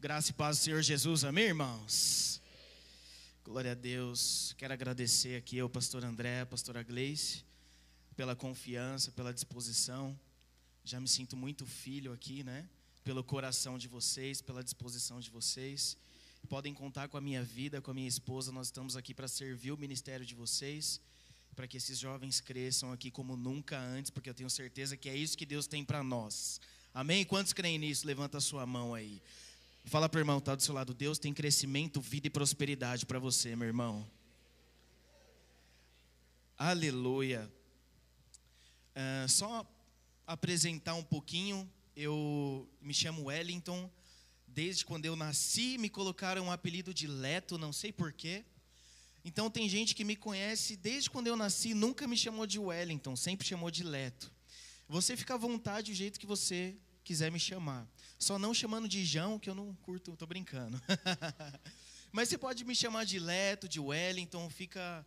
Graça e paz do Senhor Jesus, amém, irmãos? Glória a Deus. Quero agradecer aqui ao pastor André, pastora Gleice, pela confiança, pela disposição. Já me sinto muito filho aqui, né? Pelo coração de vocês, pela disposição de vocês. Podem contar com a minha vida, com a minha esposa. Nós estamos aqui para servir o ministério de vocês, para que esses jovens cresçam aqui como nunca antes, porque eu tenho certeza que é isso que Deus tem para nós. Amém? Quantos creem nisso? Levanta a sua mão aí. Fala para o irmão, está do seu lado. Deus tem crescimento, vida e prosperidade para você, meu irmão. Aleluia. Uh, só apresentar um pouquinho. Eu me chamo Wellington. Desde quando eu nasci, me colocaram um apelido de Leto, não sei porquê. Então tem gente que me conhece desde quando eu nasci, nunca me chamou de Wellington, sempre chamou de Leto. Você fica à vontade do jeito que você quiser me chamar. Só não chamando de João, que eu não curto, estou brincando. Mas você pode me chamar de Leto, de Wellington, fica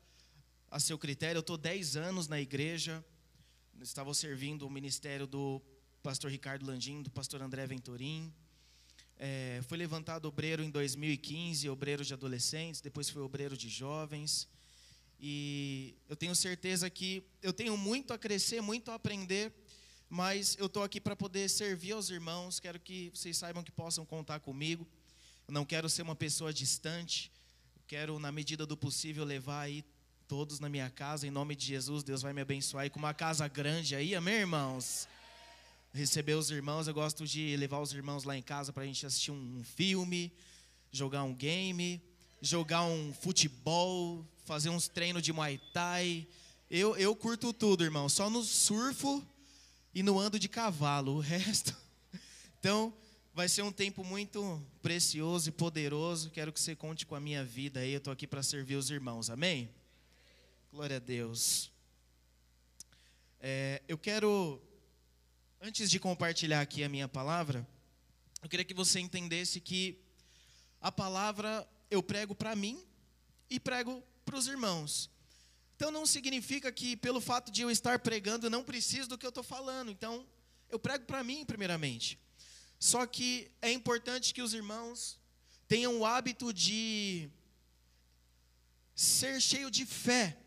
a seu critério. Eu estou 10 anos na igreja, estava servindo o ministério do pastor Ricardo Landim, do pastor André Venturim. É, fui levantado obreiro em 2015, obreiro de adolescentes, depois fui obreiro de jovens. E eu tenho certeza que eu tenho muito a crescer, muito a aprender mas eu estou aqui para poder servir aos irmãos. Quero que vocês saibam que possam contar comigo. Eu não quero ser uma pessoa distante. Quero, na medida do possível, levar aí todos na minha casa. Em nome de Jesus, Deus vai me abençoar aí com uma casa grande aí, amém, irmãos? Receber os irmãos, eu gosto de levar os irmãos lá em casa para a gente assistir um filme, jogar um game, jogar um futebol, fazer uns treinos de Muay Thai. Eu, eu curto tudo, irmão. Só no surfo e no ando de cavalo. O resto. Então, vai ser um tempo muito precioso e poderoso. Quero que você conte com a minha vida aí. Eu estou aqui para servir os irmãos. Amém? Glória a Deus. É, eu quero, antes de compartilhar aqui a minha palavra, eu queria que você entendesse que a palavra eu prego para mim e prego para os irmãos. Então não significa que pelo fato de eu estar pregando não preciso do que eu estou falando. Então eu prego para mim primeiramente. Só que é importante que os irmãos tenham o hábito de ser cheio de fé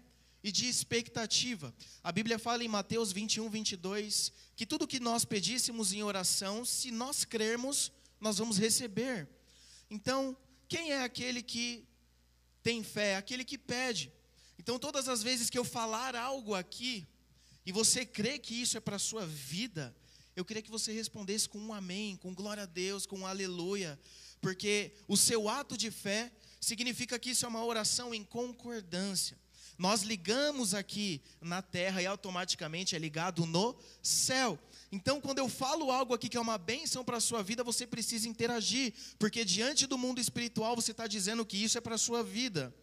e de expectativa. A Bíblia fala em Mateus 21, 22 que tudo que nós pedíssemos em oração, se nós crermos, nós vamos receber. Então, quem é aquele que tem fé? Aquele que pede. Então, todas as vezes que eu falar algo aqui, e você crê que isso é para a sua vida, eu queria que você respondesse com um amém, com glória a Deus, com um aleluia, porque o seu ato de fé significa que isso é uma oração em concordância. Nós ligamos aqui na terra e automaticamente é ligado no céu. Então, quando eu falo algo aqui que é uma bênção para a sua vida, você precisa interagir, porque diante do mundo espiritual você está dizendo que isso é para a sua vida.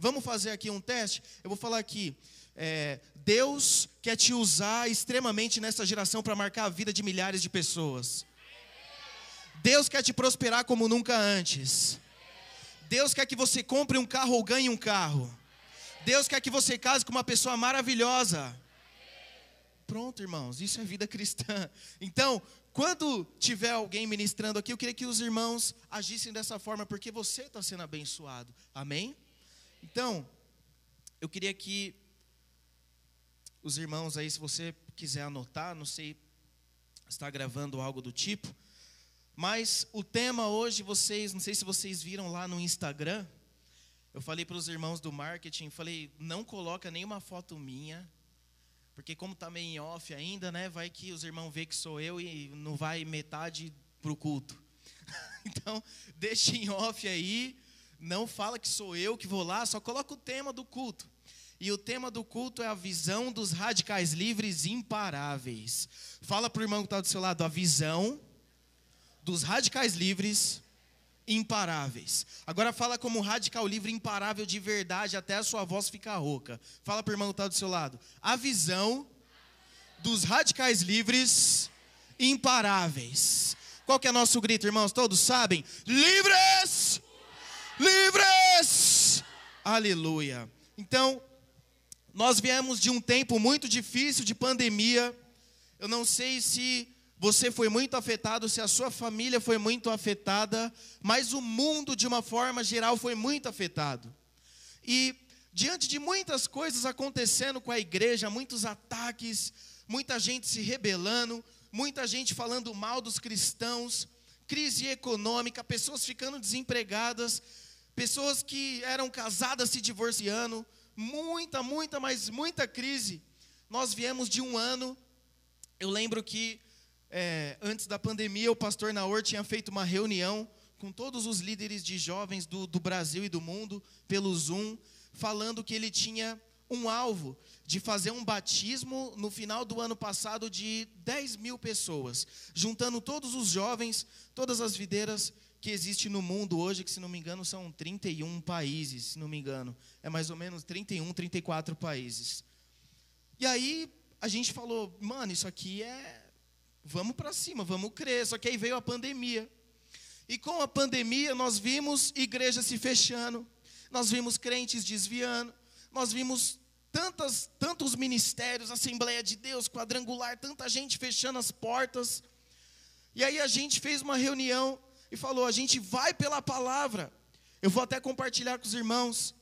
Vamos fazer aqui um teste? Eu vou falar aqui. É, Deus quer te usar extremamente nessa geração para marcar a vida de milhares de pessoas. Deus quer te prosperar como nunca antes. Deus quer que você compre um carro ou ganhe um carro. Deus quer que você case com uma pessoa maravilhosa. Pronto, irmãos, isso é vida cristã. Então, quando tiver alguém ministrando aqui, eu queria que os irmãos agissem dessa forma, porque você está sendo abençoado. Amém? Então, eu queria que os irmãos aí, se você quiser anotar, não sei, está gravando algo do tipo, mas o tema hoje, vocês, não sei se vocês viram lá no Instagram, eu falei para os irmãos do marketing, falei, não coloca nenhuma foto minha, porque como está meio em off ainda, né, vai que os irmãos vê que sou eu e não vai metade para o culto. então, deixa em off aí, não fala que sou eu que vou lá, só coloca o tema do culto. E o tema do culto é a visão dos radicais livres imparáveis. Fala para o irmão que está do seu lado, a visão dos radicais livres imparáveis. Agora fala como radical livre imparável de verdade, até a sua voz ficar rouca. Fala para o irmão que está do seu lado, a visão dos radicais livres imparáveis. Qual que é nosso grito, irmãos? Todos sabem? Livres! Livres! Aleluia. Então, nós viemos de um tempo muito difícil de pandemia. Eu não sei se você foi muito afetado, se a sua família foi muito afetada, mas o mundo, de uma forma geral, foi muito afetado. E diante de muitas coisas acontecendo com a igreja, muitos ataques, muita gente se rebelando, muita gente falando mal dos cristãos, crise econômica, pessoas ficando desempregadas, pessoas que eram casadas se divorciando, muita, muita, mas muita crise. Nós viemos de um ano, eu lembro que é, antes da pandemia, o pastor Naor tinha feito uma reunião com todos os líderes de jovens do, do Brasil e do mundo, pelo Zoom, falando que ele tinha um alvo de fazer um batismo no final do ano passado de 10 mil pessoas, juntando todos os jovens, todas as videiras que existem no mundo hoje, que se não me engano são 31 países, se não me engano, é mais ou menos 31, 34 países. E aí a gente falou, mano, isso aqui é Vamos para cima, vamos crer. Só que aí veio a pandemia. E com a pandemia nós vimos igrejas se fechando, nós vimos crentes desviando, nós vimos tantas, tantos ministérios, Assembleia de Deus, quadrangular, tanta gente fechando as portas. E aí a gente fez uma reunião e falou: a gente vai pela palavra. Eu vou até compartilhar com os irmãos.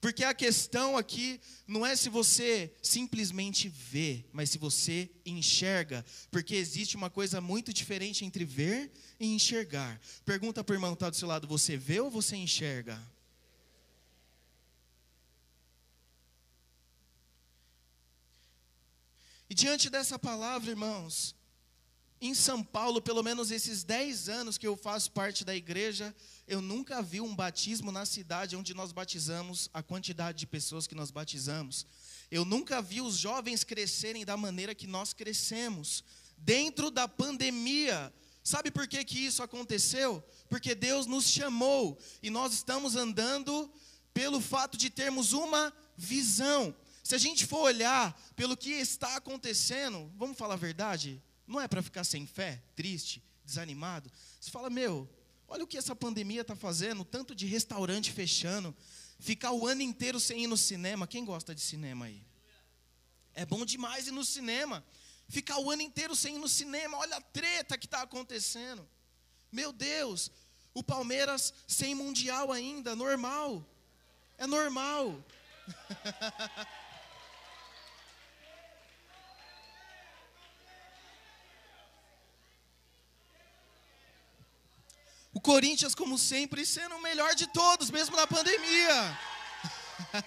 Porque a questão aqui não é se você simplesmente vê, mas se você enxerga. Porque existe uma coisa muito diferente entre ver e enxergar. Pergunta para o irmão que está do seu lado: você vê ou você enxerga? E diante dessa palavra, irmãos, em São Paulo, pelo menos esses 10 anos que eu faço parte da igreja, eu nunca vi um batismo na cidade onde nós batizamos, a quantidade de pessoas que nós batizamos. Eu nunca vi os jovens crescerem da maneira que nós crescemos, dentro da pandemia. Sabe por que, que isso aconteceu? Porque Deus nos chamou e nós estamos andando pelo fato de termos uma visão. Se a gente for olhar pelo que está acontecendo, vamos falar a verdade? Não é para ficar sem fé, triste, desanimado. Você fala, meu, olha o que essa pandemia está fazendo, tanto de restaurante fechando, ficar o ano inteiro sem ir no cinema. Quem gosta de cinema aí? É bom demais ir no cinema. Ficar o ano inteiro sem ir no cinema, olha a treta que está acontecendo. Meu Deus, o Palmeiras sem mundial ainda, normal. É normal. O Corinthians, como sempre, sendo o melhor de todos, mesmo na pandemia.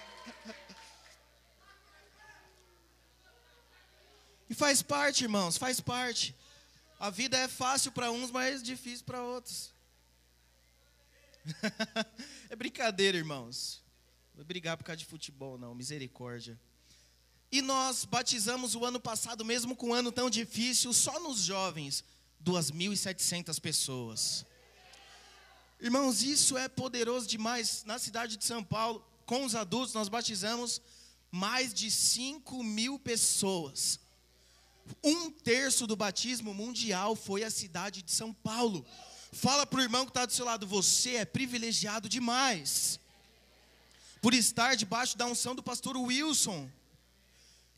e faz parte, irmãos, faz parte. A vida é fácil para uns, mas difícil para outros. é brincadeira, irmãos. Não vou brigar por causa de futebol, não, misericórdia. E nós batizamos o ano passado, mesmo com um ano tão difícil, só nos jovens, 2.700 pessoas. Irmãos, isso é poderoso demais. Na cidade de São Paulo, com os adultos, nós batizamos mais de 5 mil pessoas. Um terço do batismo mundial foi a cidade de São Paulo. Fala para o irmão que está do seu lado, você é privilegiado demais. Por estar debaixo da unção do pastor Wilson.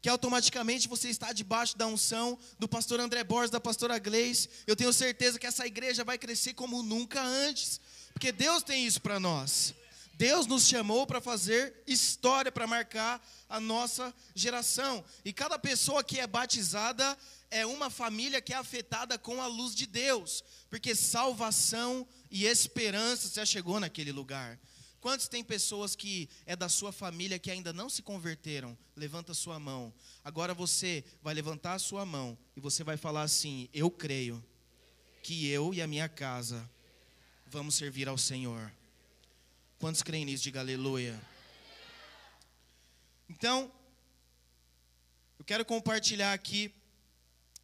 Que automaticamente você está debaixo da unção do pastor André Borges, da pastora Gleice. Eu tenho certeza que essa igreja vai crescer como nunca antes porque Deus tem isso para nós. Deus nos chamou para fazer história, para marcar a nossa geração. E cada pessoa que é batizada é uma família que é afetada com a luz de Deus, porque salvação e esperança já chegou naquele lugar. Quantos tem pessoas que é da sua família que ainda não se converteram? Levanta sua mão. Agora você vai levantar a sua mão e você vai falar assim: Eu creio que eu e a minha casa vamos servir ao Senhor. Quantos creem nisso? Diga aleluia. Então, eu quero compartilhar aqui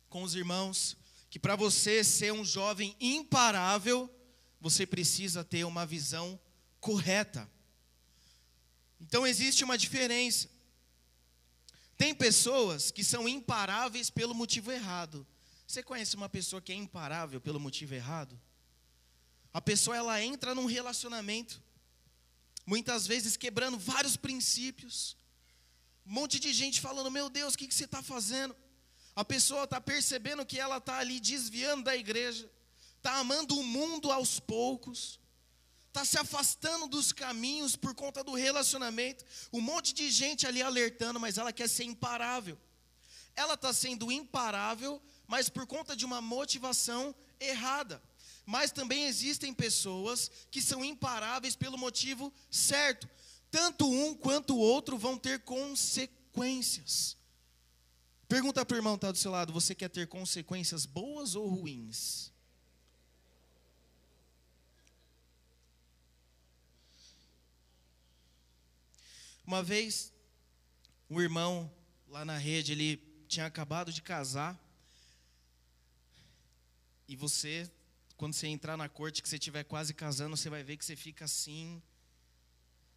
com os irmãos que para você ser um jovem imparável, você precisa ter uma visão correta. Então existe uma diferença. Tem pessoas que são imparáveis pelo motivo errado. Você conhece uma pessoa que é imparável pelo motivo errado? A pessoa ela entra num relacionamento, muitas vezes quebrando vários princípios. Um monte de gente falando: Meu Deus, o que, que você está fazendo? A pessoa está percebendo que ela está ali desviando da igreja, está amando o mundo aos poucos, está se afastando dos caminhos por conta do relacionamento. Um monte de gente ali alertando, mas ela quer ser imparável. Ela está sendo imparável, mas por conta de uma motivação errada. Mas também existem pessoas que são imparáveis pelo motivo certo. Tanto um quanto o outro vão ter consequências. Pergunta para o irmão que está do seu lado: você quer ter consequências boas ou ruins? Uma vez, um irmão lá na rede, ele tinha acabado de casar. E você, quando você entrar na corte, que você estiver quase casando, você vai ver que você fica assim.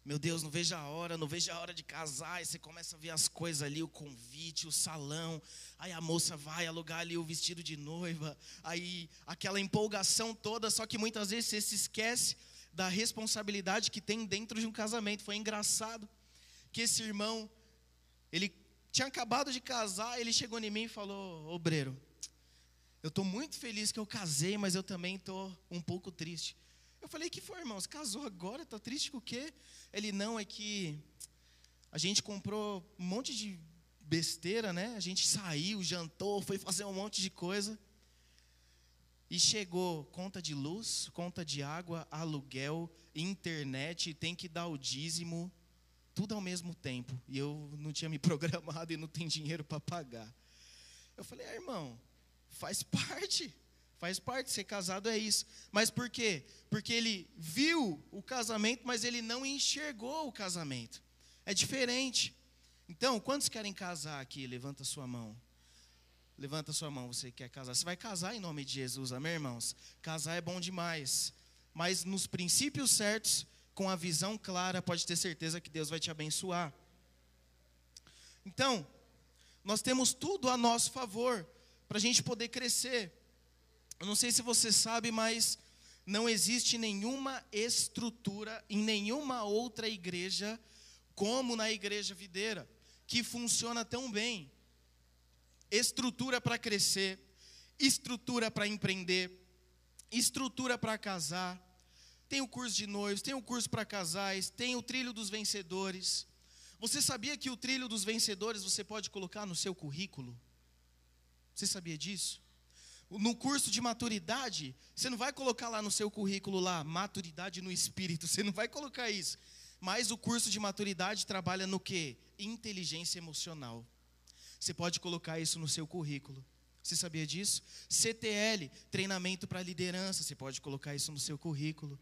Meu Deus, não vejo a hora, não vejo a hora de casar. E você começa a ver as coisas ali, o convite, o salão. Aí a moça vai alugar ali o vestido de noiva. Aí aquela empolgação toda, só que muitas vezes você se esquece da responsabilidade que tem dentro de um casamento. Foi engraçado que esse irmão, ele tinha acabado de casar, ele chegou em mim e falou: Obreiro, eu estou muito feliz que eu casei, mas eu também estou um pouco triste. Eu falei: Que foi, irmão? Você casou agora? Está triste com o quê? Ele: Não, é que a gente comprou um monte de besteira, né? A gente saiu, jantou, foi fazer um monte de coisa. E chegou conta de luz, conta de água, aluguel, internet, tem que dar o dízimo tudo ao mesmo tempo. E eu não tinha me programado e não tem dinheiro para pagar. Eu falei, ah, irmão, faz parte. Faz parte, ser casado é isso. Mas por quê? Porque ele viu o casamento, mas ele não enxergou o casamento. É diferente. Então, quantos querem casar aqui? Levanta sua mão. Levanta sua mão, você quer casar. Você vai casar em nome de Jesus, amém, irmãos? Casar é bom demais. Mas nos princípios certos, com a visão clara, pode ter certeza que Deus vai te abençoar. Então, nós temos tudo a nosso favor para a gente poder crescer. Eu não sei se você sabe, mas não existe nenhuma estrutura em nenhuma outra igreja como na igreja videira que funciona tão bem. Estrutura para crescer, estrutura para empreender, estrutura para casar, tem o curso de noivos, tem o curso para casais, tem o trilho dos vencedores. Você sabia que o trilho dos vencedores você pode colocar no seu currículo? Você sabia disso? No curso de maturidade, você não vai colocar lá no seu currículo lá, maturidade no espírito, você não vai colocar isso. Mas o curso de maturidade trabalha no que? Inteligência emocional. Você pode colocar isso no seu currículo. Você sabia disso? CTL, treinamento para liderança, você pode colocar isso no seu currículo.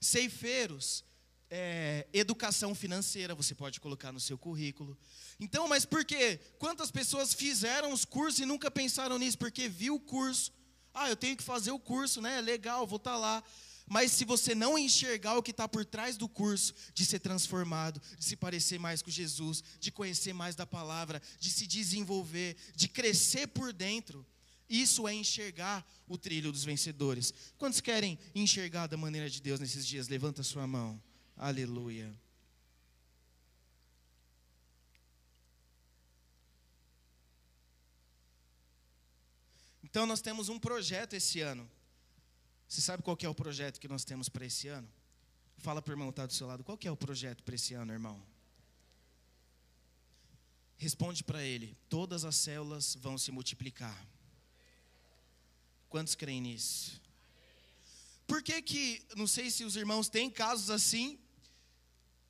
Ceifeiros, é, educação financeira, você pode colocar no seu currículo. Então, mas por quê? Quantas pessoas fizeram os cursos e nunca pensaram nisso? Porque viu o curso. Ah, eu tenho que fazer o curso, né? Legal, vou estar tá lá. Mas se você não enxergar o que está por trás do curso, de ser transformado, de se parecer mais com Jesus, de conhecer mais da palavra, de se desenvolver, de crescer por dentro, isso é enxergar o trilho dos vencedores. Quantos querem enxergar da maneira de Deus nesses dias? Levanta sua mão. Aleluia. Então nós temos um projeto esse ano. Você sabe qual é o projeto que nós temos para esse ano? Fala para o irmão que está do seu lado, qual é o projeto para esse ano, irmão? Responde para ele: todas as células vão se multiplicar. Quantos creem nisso? Por que que, não sei se os irmãos têm casos assim,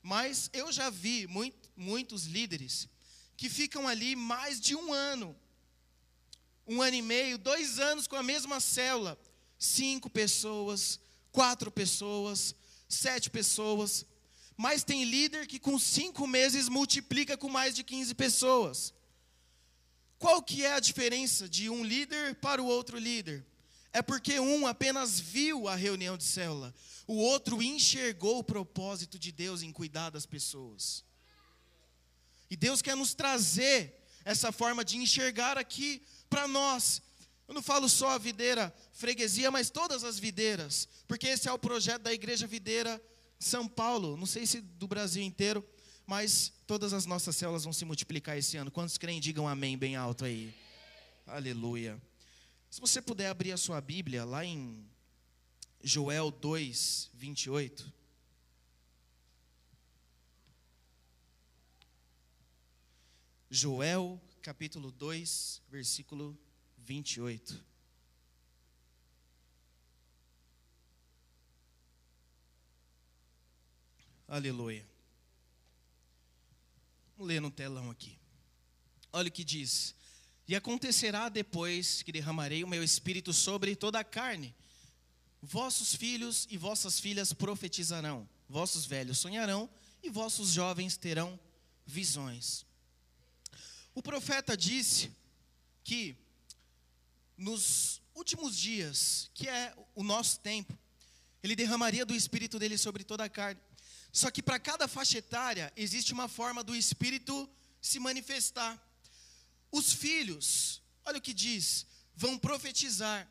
mas eu já vi muito, muitos líderes que ficam ali mais de um ano, um ano e meio, dois anos com a mesma célula, cinco pessoas, quatro pessoas, sete pessoas, mas tem líder que com cinco meses multiplica com mais de 15 pessoas. Qual que é a diferença de um líder para o outro líder? É porque um apenas viu a reunião de célula, o outro enxergou o propósito de Deus em cuidar das pessoas. E Deus quer nos trazer essa forma de enxergar aqui para nós. Eu não falo só a videira freguesia, mas todas as videiras, porque esse é o projeto da Igreja Videira São Paulo, não sei se do Brasil inteiro, mas todas as nossas células vão se multiplicar esse ano. Quantos creem, digam amém bem alto aí. Aleluia. Se você puder abrir a sua Bíblia lá em Joel 2, 28. Joel capítulo 2, versículo 28. Aleluia. Vamos ler no telão aqui. Olha o que diz: E acontecerá depois que derramarei o meu espírito sobre toda a carne. Vossos filhos e vossas filhas profetizarão, vossos velhos sonharão e vossos jovens terão visões. O profeta disse que nos últimos dias, que é o nosso tempo, ele derramaria do espírito dele sobre toda a carne. Só que para cada faixa etária existe uma forma do espírito se manifestar. Os filhos, olha o que diz, vão profetizar.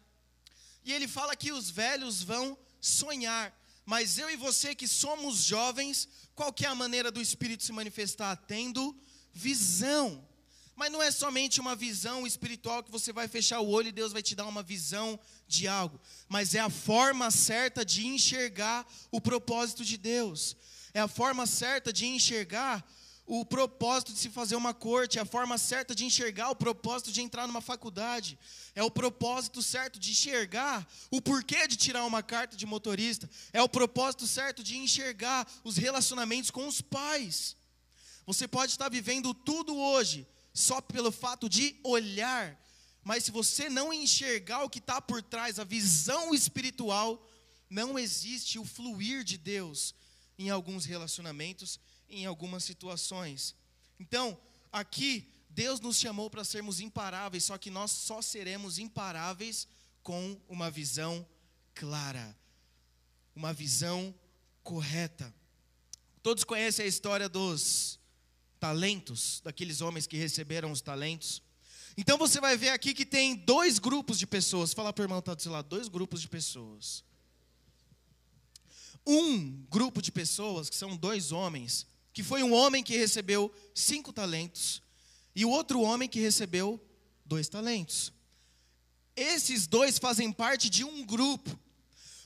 E ele fala que os velhos vão sonhar. Mas eu e você que somos jovens, qual que é a maneira do espírito se manifestar? Tendo visão. Mas não é somente uma visão espiritual que você vai fechar o olho e Deus vai te dar uma visão de algo, mas é a forma certa de enxergar o propósito de Deus. É a forma certa de enxergar o propósito de se fazer uma corte, é a forma certa de enxergar o propósito de entrar numa faculdade, é o propósito certo de enxergar o porquê de tirar uma carta de motorista, é o propósito certo de enxergar os relacionamentos com os pais. Você pode estar vivendo tudo hoje só pelo fato de olhar, mas se você não enxergar o que está por trás, a visão espiritual, não existe o fluir de Deus em alguns relacionamentos em algumas situações. Então, aqui, Deus nos chamou para sermos imparáveis, só que nós só seremos imparáveis com uma visão clara, uma visão correta. Todos conhecem a história dos talentos, daqueles homens que receberam os talentos. Então você vai ver aqui que tem dois grupos de pessoas. Fala para o irmão está do seu lado, dois grupos de pessoas. Um grupo de pessoas, que são dois homens, que foi um homem que recebeu cinco talentos e o outro homem que recebeu dois talentos. Esses dois fazem parte de um grupo.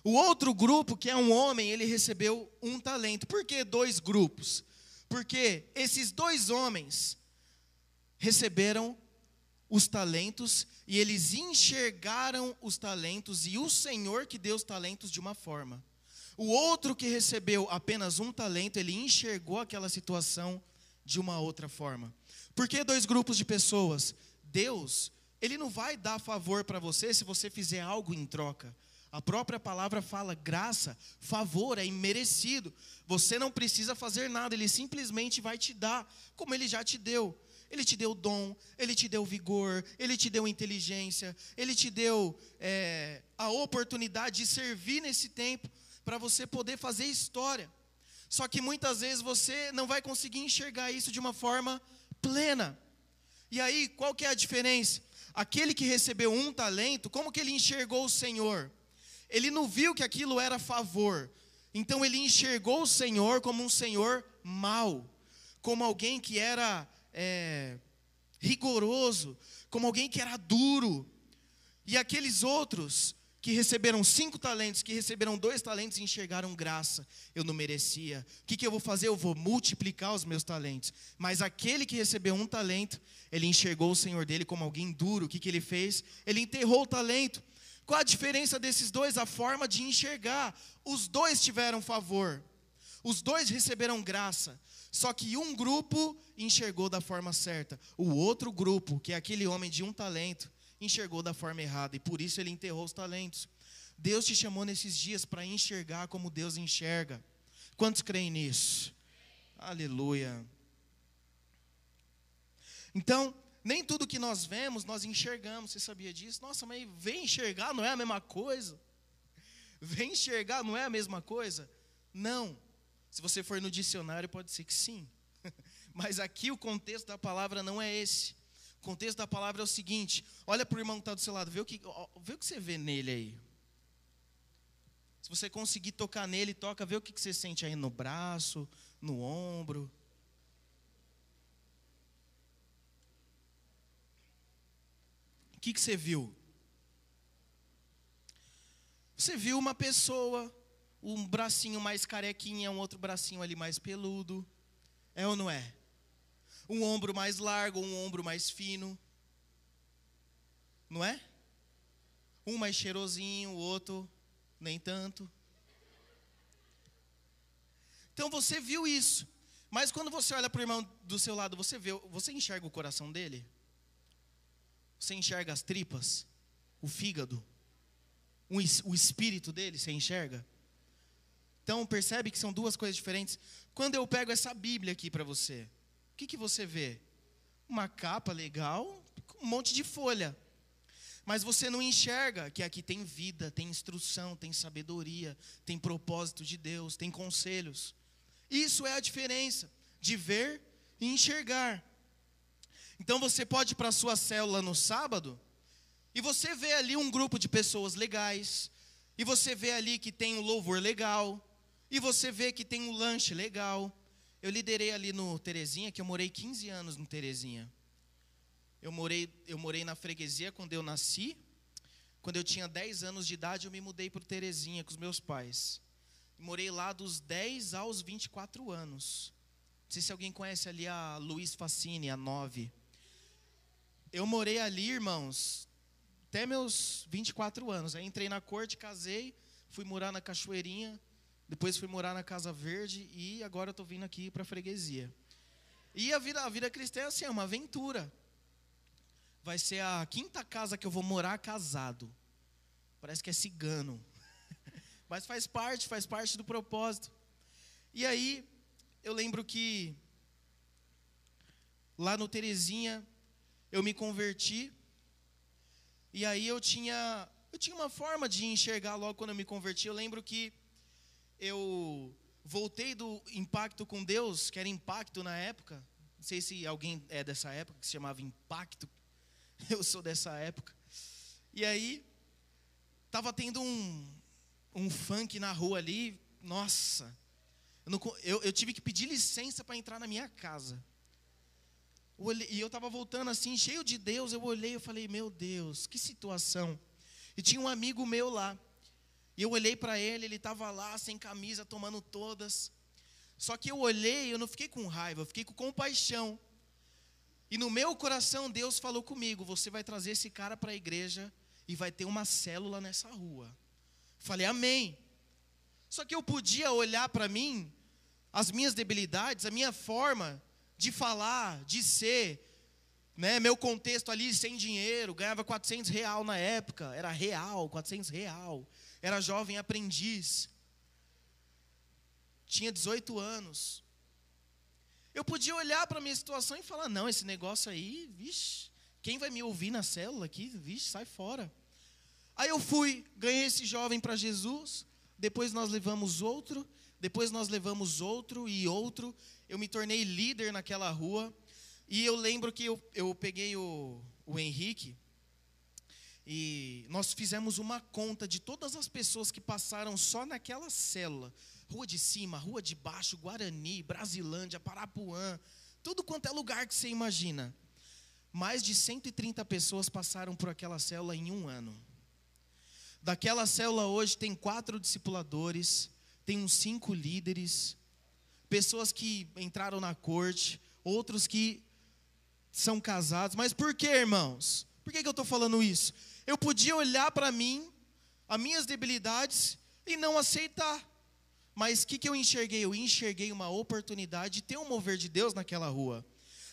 O outro grupo, que é um homem, ele recebeu um talento. Por que dois grupos? Porque esses dois homens receberam os talentos e eles enxergaram os talentos e o Senhor que deu os talentos de uma forma. O outro que recebeu apenas um talento, ele enxergou aquela situação de uma outra forma. Por que dois grupos de pessoas? Deus, ele não vai dar favor para você se você fizer algo em troca. A própria palavra fala graça, favor, é imerecido. Você não precisa fazer nada, ele simplesmente vai te dar, como ele já te deu. Ele te deu dom, ele te deu vigor, ele te deu inteligência, ele te deu é, a oportunidade de servir nesse tempo para você poder fazer história. Só que muitas vezes você não vai conseguir enxergar isso de uma forma plena. E aí, qual que é a diferença? Aquele que recebeu um talento, como que ele enxergou o Senhor? Ele não viu que aquilo era favor. Então ele enxergou o Senhor como um Senhor mau, como alguém que era é, rigoroso, como alguém que era duro. E aqueles outros que receberam cinco talentos, que receberam dois talentos e enxergaram graça. Eu não merecia. O que, que eu vou fazer? Eu vou multiplicar os meus talentos. Mas aquele que recebeu um talento, ele enxergou o Senhor dele como alguém duro. O que, que ele fez? Ele enterrou o talento. Qual a diferença desses dois? A forma de enxergar. Os dois tiveram favor. Os dois receberam graça. Só que um grupo enxergou da forma certa. O outro grupo, que é aquele homem de um talento, enxergou da forma errada e por isso ele enterrou os talentos. Deus te chamou nesses dias para enxergar como Deus enxerga. Quantos creem nisso? Aleluia. Então, nem tudo que nós vemos, nós enxergamos. Você sabia disso? Nossa, mas vem enxergar não é a mesma coisa? Vem enxergar não é a mesma coisa? Não. Se você for no dicionário, pode ser que sim. Mas aqui o contexto da palavra não é esse. O contexto da palavra é o seguinte: olha para o irmão que está do seu lado, vê o, que, vê o que você vê nele aí. Se você conseguir tocar nele, toca, vê o que você sente aí no braço, no ombro. O que, que você viu? Você viu uma pessoa, um bracinho mais carequinha, um outro bracinho ali mais peludo. É ou não é? Um ombro mais largo, um ombro mais fino. Não é? Um mais cheirosinho, o outro nem tanto. Então você viu isso. Mas quando você olha para o irmão do seu lado, você vê, você enxerga o coração dele? Você enxerga as tripas? O fígado? O espírito dele, você enxerga? Então percebe que são duas coisas diferentes. Quando eu pego essa Bíblia aqui para você, que, que você vê? Uma capa legal, um monte de folha. Mas você não enxerga que aqui tem vida, tem instrução, tem sabedoria, tem propósito de Deus, tem conselhos. Isso é a diferença de ver e enxergar. Então você pode ir para a sua célula no sábado e você vê ali um grupo de pessoas legais, e você vê ali que tem um louvor legal, e você vê que tem um lanche legal. Eu liderei ali no Terezinha, que eu morei 15 anos no Terezinha. Eu morei, eu morei na freguesia quando eu nasci. Quando eu tinha 10 anos de idade, eu me mudei para Terezinha com os meus pais. Morei lá dos 10 aos 24 anos. Não sei se alguém conhece ali a Luiz Facine, a 9. Eu morei ali, irmãos, até meus 24 anos. Aí entrei na corte, casei, fui morar na Cachoeirinha, depois fui morar na Casa Verde e agora estou vindo aqui para a freguesia. E a vida, a vida cristã é assim, é uma aventura. Vai ser a quinta casa que eu vou morar casado. Parece que é cigano. Mas faz parte, faz parte do propósito. E aí, eu lembro que lá no Terezinha, eu me converti. E aí eu tinha, eu tinha uma forma de enxergar logo quando eu me converti. Eu lembro que eu voltei do impacto com Deus, que era impacto na época. Não sei se alguém é dessa época que se chamava impacto. Eu sou dessa época. E aí estava tendo um, um funk na rua ali, nossa, eu, não, eu, eu tive que pedir licença para entrar na minha casa. Olhei, e eu estava voltando assim, cheio de Deus, eu olhei e falei, meu Deus, que situação. E tinha um amigo meu lá. E eu olhei para ele, ele estava lá sem camisa, tomando todas. Só que eu olhei, eu não fiquei com raiva, eu fiquei com compaixão. E no meu coração Deus falou comigo: você vai trazer esse cara para a igreja e vai ter uma célula nessa rua. Falei, amém. Só que eu podia olhar para mim, as minhas debilidades, a minha forma de falar, de ser, né, meu contexto ali sem dinheiro, ganhava 400 real na época, era real, 400 real, era jovem aprendiz, tinha 18 anos. Eu podia olhar para a minha situação e falar, não, esse negócio aí, vixe, quem vai me ouvir na célula aqui, vixe, sai fora. Aí eu fui, ganhei esse jovem para Jesus, depois nós levamos outro, depois nós levamos outro e outro. Eu me tornei líder naquela rua. E eu lembro que eu, eu peguei o, o Henrique e nós fizemos uma conta de todas as pessoas que passaram só naquela célula. Rua de cima, rua de baixo, Guarani, Brasilândia, Parapuã, tudo quanto é lugar que você imagina. Mais de 130 pessoas passaram por aquela célula em um ano. Daquela célula hoje tem quatro discipuladores, tem uns cinco líderes, pessoas que entraram na corte, outros que são casados. Mas por que, irmãos? Por que, que eu estou falando isso? Eu podia olhar para mim, as minhas debilidades, e não aceitar. Mas o que, que eu enxerguei? Eu enxerguei uma oportunidade de ter um mover de Deus naquela rua.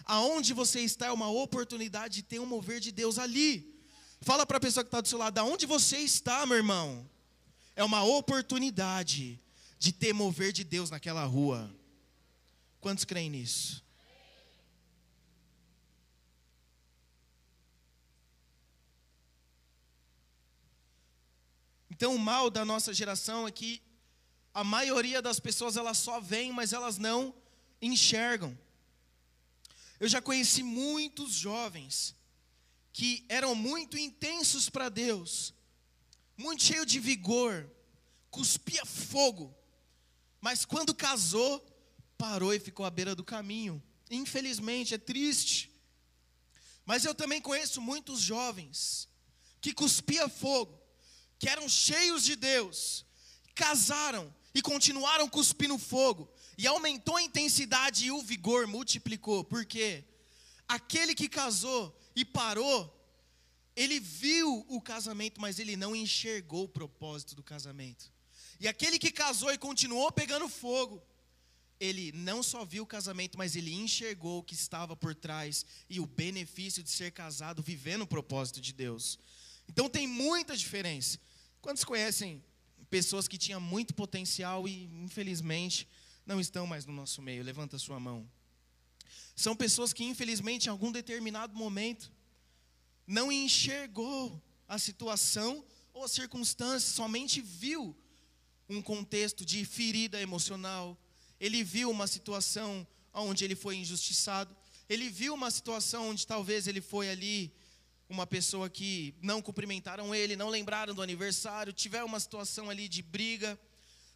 Aonde você está é uma oportunidade de ter um mover de Deus ali. Fala para a pessoa que está do seu lado, aonde você está, meu irmão? É uma oportunidade de ter mover de Deus naquela rua. Quantos creem nisso? Então, o mal da nossa geração é que a maioria das pessoas elas só veem, mas elas não enxergam. Eu já conheci muitos jovens que eram muito intensos para Deus, muito cheio de vigor, cuspia fogo, mas quando casou, parou e ficou à beira do caminho. Infelizmente, é triste. Mas eu também conheço muitos jovens que cuspia fogo, que eram cheios de Deus, casaram e continuaram cuspindo fogo, e aumentou a intensidade e o vigor multiplicou. Por quê? Aquele que casou e parou, ele viu o casamento, mas ele não enxergou o propósito do casamento. E aquele que casou e continuou pegando fogo, ele não só viu o casamento, mas ele enxergou o que estava por trás e o benefício de ser casado vivendo o propósito de Deus. Então tem muita diferença. Quantos conhecem pessoas que tinham muito potencial e, infelizmente, não estão mais no nosso meio? Levanta sua mão. São pessoas que, infelizmente, em algum determinado momento, não enxergou a situação ou a circunstância, somente viu um contexto de ferida emocional, ele viu uma situação onde ele foi injustiçado, ele viu uma situação onde talvez ele foi ali uma pessoa que não cumprimentaram ele, não lembraram do aniversário, tiver uma situação ali de briga,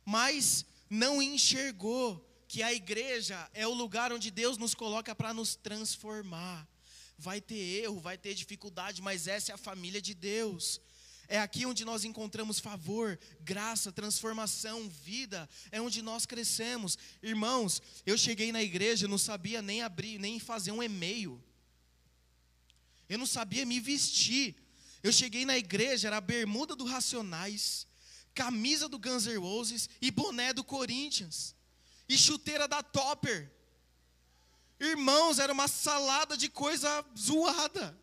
mas não enxergou que a igreja é o lugar onde Deus nos coloca para nos transformar. Vai ter erro, vai ter dificuldade, mas essa é a família de Deus. É aqui onde nós encontramos favor, graça, transformação, vida. É onde nós crescemos. Irmãos, eu cheguei na igreja, não sabia nem abrir, nem fazer um e-mail. Eu não sabia me vestir. Eu cheguei na igreja, era a bermuda do Racionais, camisa do Guns N' Roses e boné do Corinthians. E chuteira da Topper. Irmãos, era uma salada de coisa zoada.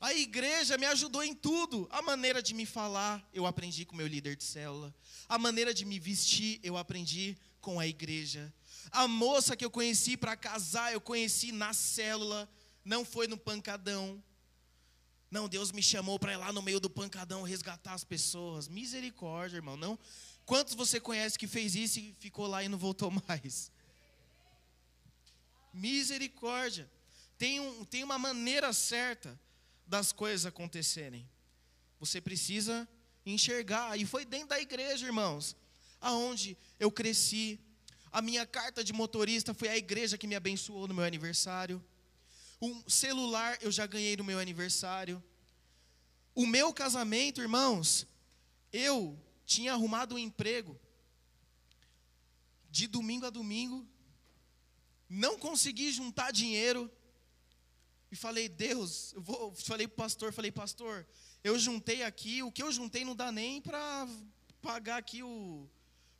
A igreja me ajudou em tudo. A maneira de me falar, eu aprendi com meu líder de célula. A maneira de me vestir, eu aprendi com a igreja. A moça que eu conheci para casar, eu conheci na célula, não foi no pancadão. Não, Deus me chamou para ir lá no meio do pancadão resgatar as pessoas. Misericórdia, irmão. Não. Quantos você conhece que fez isso e ficou lá e não voltou mais? Misericórdia. Tem, um, tem uma maneira certa das coisas acontecerem. Você precisa enxergar. E foi dentro da igreja, irmãos, aonde eu cresci. A minha carta de motorista foi a igreja que me abençoou no meu aniversário. Um celular eu já ganhei no meu aniversário. O meu casamento, irmãos, eu tinha arrumado um emprego de domingo a domingo, não consegui juntar dinheiro, e falei, Deus, eu vou, falei para o pastor, falei, pastor, eu juntei aqui, o que eu juntei não dá nem para pagar aqui o,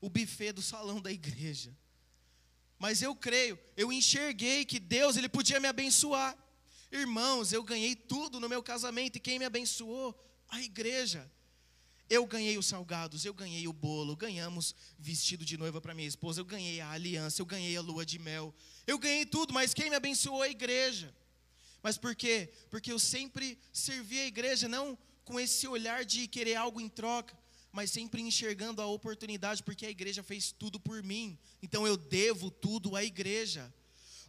o buffet do salão da igreja. Mas eu creio, eu enxerguei que Deus, Ele podia me abençoar. Irmãos, eu ganhei tudo no meu casamento, e quem me abençoou? A igreja. Eu ganhei os salgados, eu ganhei o bolo, ganhamos vestido de noiva para minha esposa, eu ganhei a aliança, eu ganhei a lua de mel. Eu ganhei tudo, mas quem me abençoou? A igreja. Mas por quê? Porque eu sempre servi a igreja não com esse olhar de querer algo em troca, mas sempre enxergando a oportunidade, porque a igreja fez tudo por mim. Então eu devo tudo à igreja.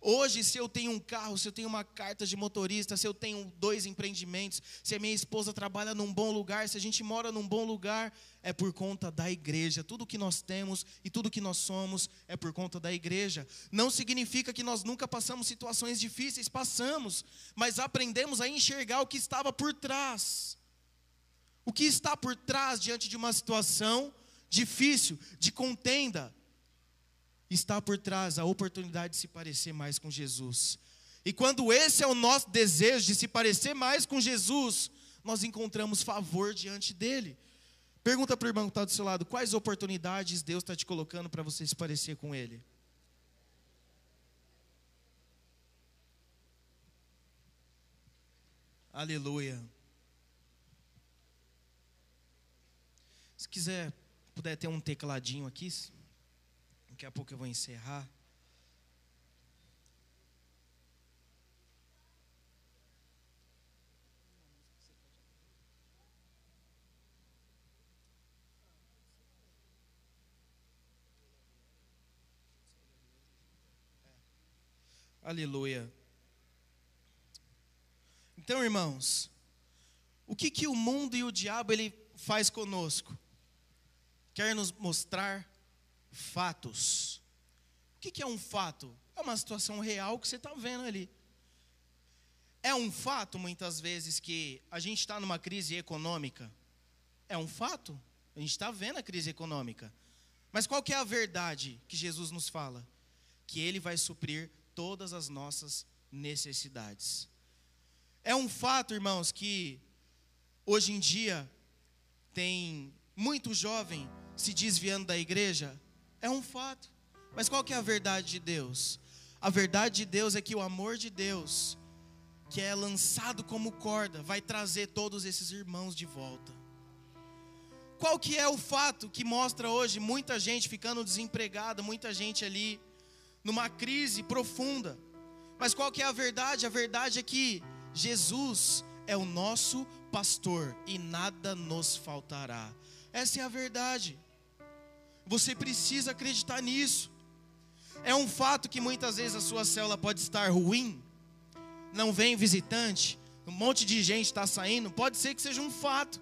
Hoje, se eu tenho um carro, se eu tenho uma carta de motorista, se eu tenho dois empreendimentos, se a minha esposa trabalha num bom lugar, se a gente mora num bom lugar, é por conta da igreja. Tudo que nós temos e tudo que nós somos é por conta da igreja. Não significa que nós nunca passamos situações difíceis, passamos, mas aprendemos a enxergar o que estava por trás. O que está por trás diante de uma situação difícil, de contenda, está por trás a oportunidade de se parecer mais com Jesus. E quando esse é o nosso desejo de se parecer mais com Jesus, nós encontramos favor diante dele. Pergunta para o irmão que está do seu lado: quais oportunidades Deus está te colocando para você se parecer com Ele? Aleluia. Quiser, puder ter um tecladinho aqui. Daqui a pouco eu vou encerrar. Aleluia. Então, irmãos, o que, que o mundo e o diabo ele faz conosco? Quer nos mostrar fatos. O que é um fato? É uma situação real que você está vendo ali. É um fato, muitas vezes, que a gente está numa crise econômica. É um fato. A gente está vendo a crise econômica. Mas qual que é a verdade que Jesus nos fala? Que Ele vai suprir todas as nossas necessidades. É um fato, irmãos, que hoje em dia tem muito jovem se desviando da igreja. É um fato. Mas qual que é a verdade de Deus? A verdade de Deus é que o amor de Deus, que é lançado como corda, vai trazer todos esses irmãos de volta. Qual que é o fato que mostra hoje muita gente ficando desempregada, muita gente ali numa crise profunda? Mas qual que é a verdade? A verdade é que Jesus é o nosso pastor e nada nos faltará. Essa é a verdade. Você precisa acreditar nisso. É um fato que muitas vezes a sua célula pode estar ruim, não vem visitante, um monte de gente está saindo, pode ser que seja um fato.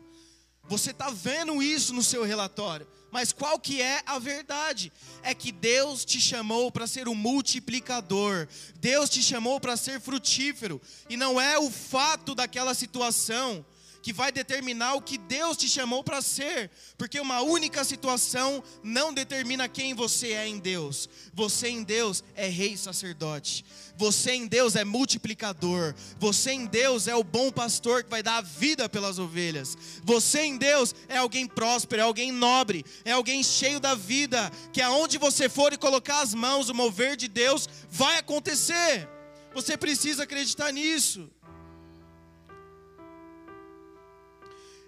Você está vendo isso no seu relatório. Mas qual que é a verdade? É que Deus te chamou para ser um multiplicador. Deus te chamou para ser frutífero. E não é o fato daquela situação que vai determinar o que Deus te chamou para ser, porque uma única situação não determina quem você é em Deus. Você em Deus é rei sacerdote. Você em Deus é multiplicador. Você em Deus é o bom pastor que vai dar a vida pelas ovelhas. Você em Deus é alguém próspero, é alguém nobre, é alguém cheio da vida, que aonde você for e colocar as mãos, o mover de Deus vai acontecer. Você precisa acreditar nisso.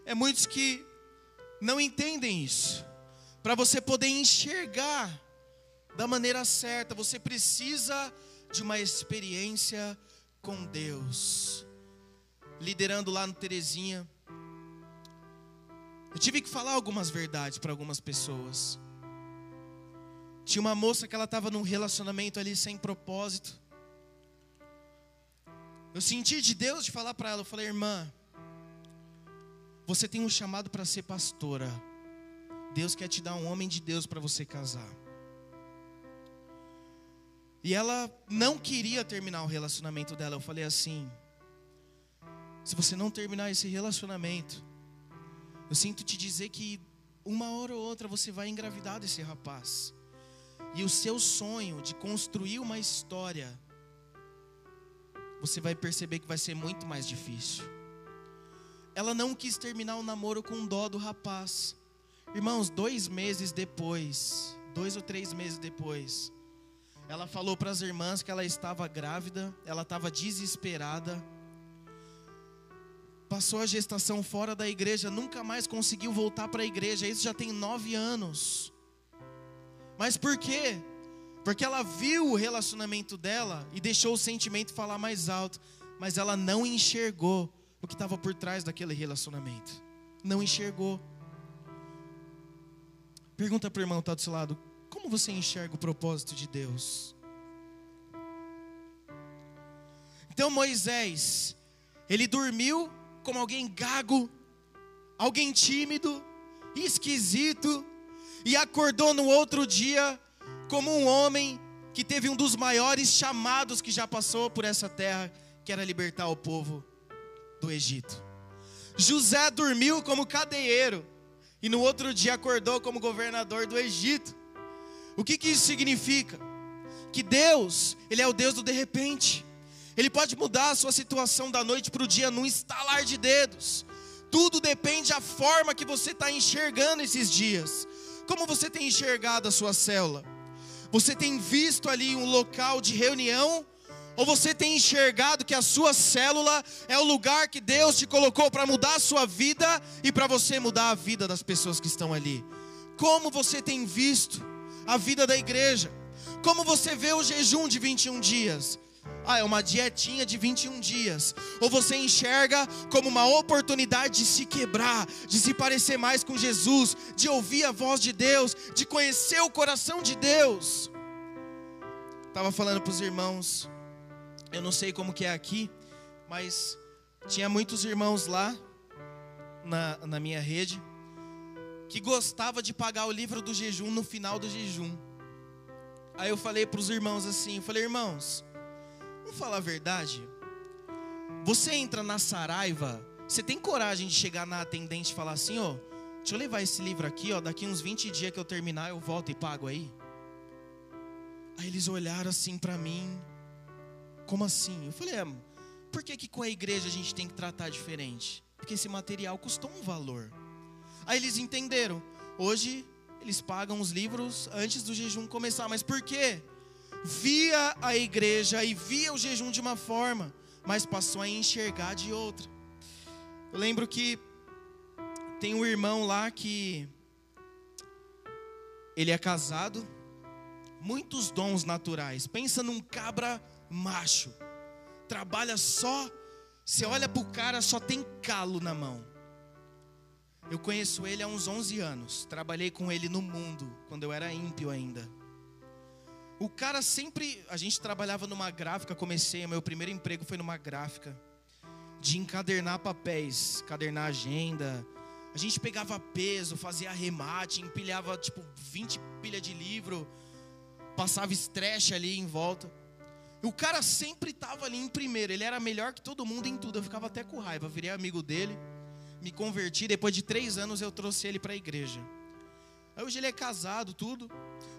É muitos que não entendem isso. Para você poder enxergar da maneira certa, você precisa de uma experiência com Deus. Liderando lá no Terezinha, eu tive que falar algumas verdades para algumas pessoas. Tinha uma moça que ela estava num relacionamento ali sem propósito. Eu senti de Deus de falar para ela, eu falei, irmã, você tem um chamado para ser pastora. Deus quer te dar um homem de Deus para você casar. E ela não queria terminar o relacionamento dela. Eu falei assim: se você não terminar esse relacionamento, eu sinto te dizer que uma hora ou outra você vai engravidar desse rapaz. E o seu sonho de construir uma história, você vai perceber que vai ser muito mais difícil ela não quis terminar o namoro com dó do rapaz. Irmãos, dois meses depois, dois ou três meses depois, ela falou para as irmãs que ela estava grávida, ela estava desesperada. Passou a gestação fora da igreja, nunca mais conseguiu voltar para a igreja. Isso já tem nove anos. Mas por quê? Porque ela viu o relacionamento dela e deixou o sentimento falar mais alto, mas ela não enxergou o que estava por trás daquele relacionamento. Não enxergou. Pergunta para o irmão que está do seu lado: como você enxerga o propósito de Deus? Então Moisés, ele dormiu como alguém gago, alguém tímido, esquisito, e acordou no outro dia como um homem que teve um dos maiores chamados que já passou por essa terra, que era libertar o povo do Egito. José dormiu como cadeieiro e no outro dia acordou como governador do Egito. O que, que isso significa? Que Deus, Ele é o Deus do de repente. Ele pode mudar a sua situação da noite para o dia num estalar de dedos. Tudo depende da forma que você está enxergando esses dias. Como você tem enxergado a sua célula? Você tem visto ali um local de reunião ou você tem enxergado que a sua célula é o lugar que Deus te colocou para mudar a sua vida e para você mudar a vida das pessoas que estão ali? Como você tem visto a vida da igreja? Como você vê o jejum de 21 dias? Ah, é uma dietinha de 21 dias. Ou você enxerga como uma oportunidade de se quebrar, de se parecer mais com Jesus, de ouvir a voz de Deus, de conhecer o coração de Deus. Estava falando para os irmãos eu não sei como que é aqui, mas tinha muitos irmãos lá na, na minha rede que gostava de pagar o livro do jejum no final do jejum. Aí eu falei para os irmãos assim, eu falei, irmãos, vamos falar a verdade. Você entra na Saraiva, você tem coragem de chegar na atendente e falar assim, ó, deixa eu levar esse livro aqui, ó, daqui uns 20 dias que eu terminar eu volto e pago aí? Aí eles olharam assim para mim, como assim? Eu falei, é, por que, que com a igreja a gente tem que tratar diferente? Porque esse material custou um valor. Aí eles entenderam. Hoje eles pagam os livros antes do jejum começar. Mas por quê? Via a igreja e via o jejum de uma forma, mas passou a enxergar de outra. Eu lembro que tem um irmão lá que ele é casado, muitos dons naturais. Pensa num cabra macho. Trabalha só, você olha pro cara, só tem calo na mão. Eu conheço ele há uns 11 anos. Trabalhei com ele no mundo, quando eu era ímpio ainda. O cara sempre. A gente trabalhava numa gráfica, comecei. Meu primeiro emprego foi numa gráfica. De encadernar papéis, encadernar agenda. A gente pegava peso, fazia arremate, empilhava tipo 20 pilhas de livro, passava estresse ali em volta. O cara sempre estava ali em primeiro, ele era melhor que todo mundo em tudo. Eu ficava até com raiva, virei amigo dele, me converti. Depois de três anos eu trouxe ele para a igreja. Aí hoje ele é casado, tudo.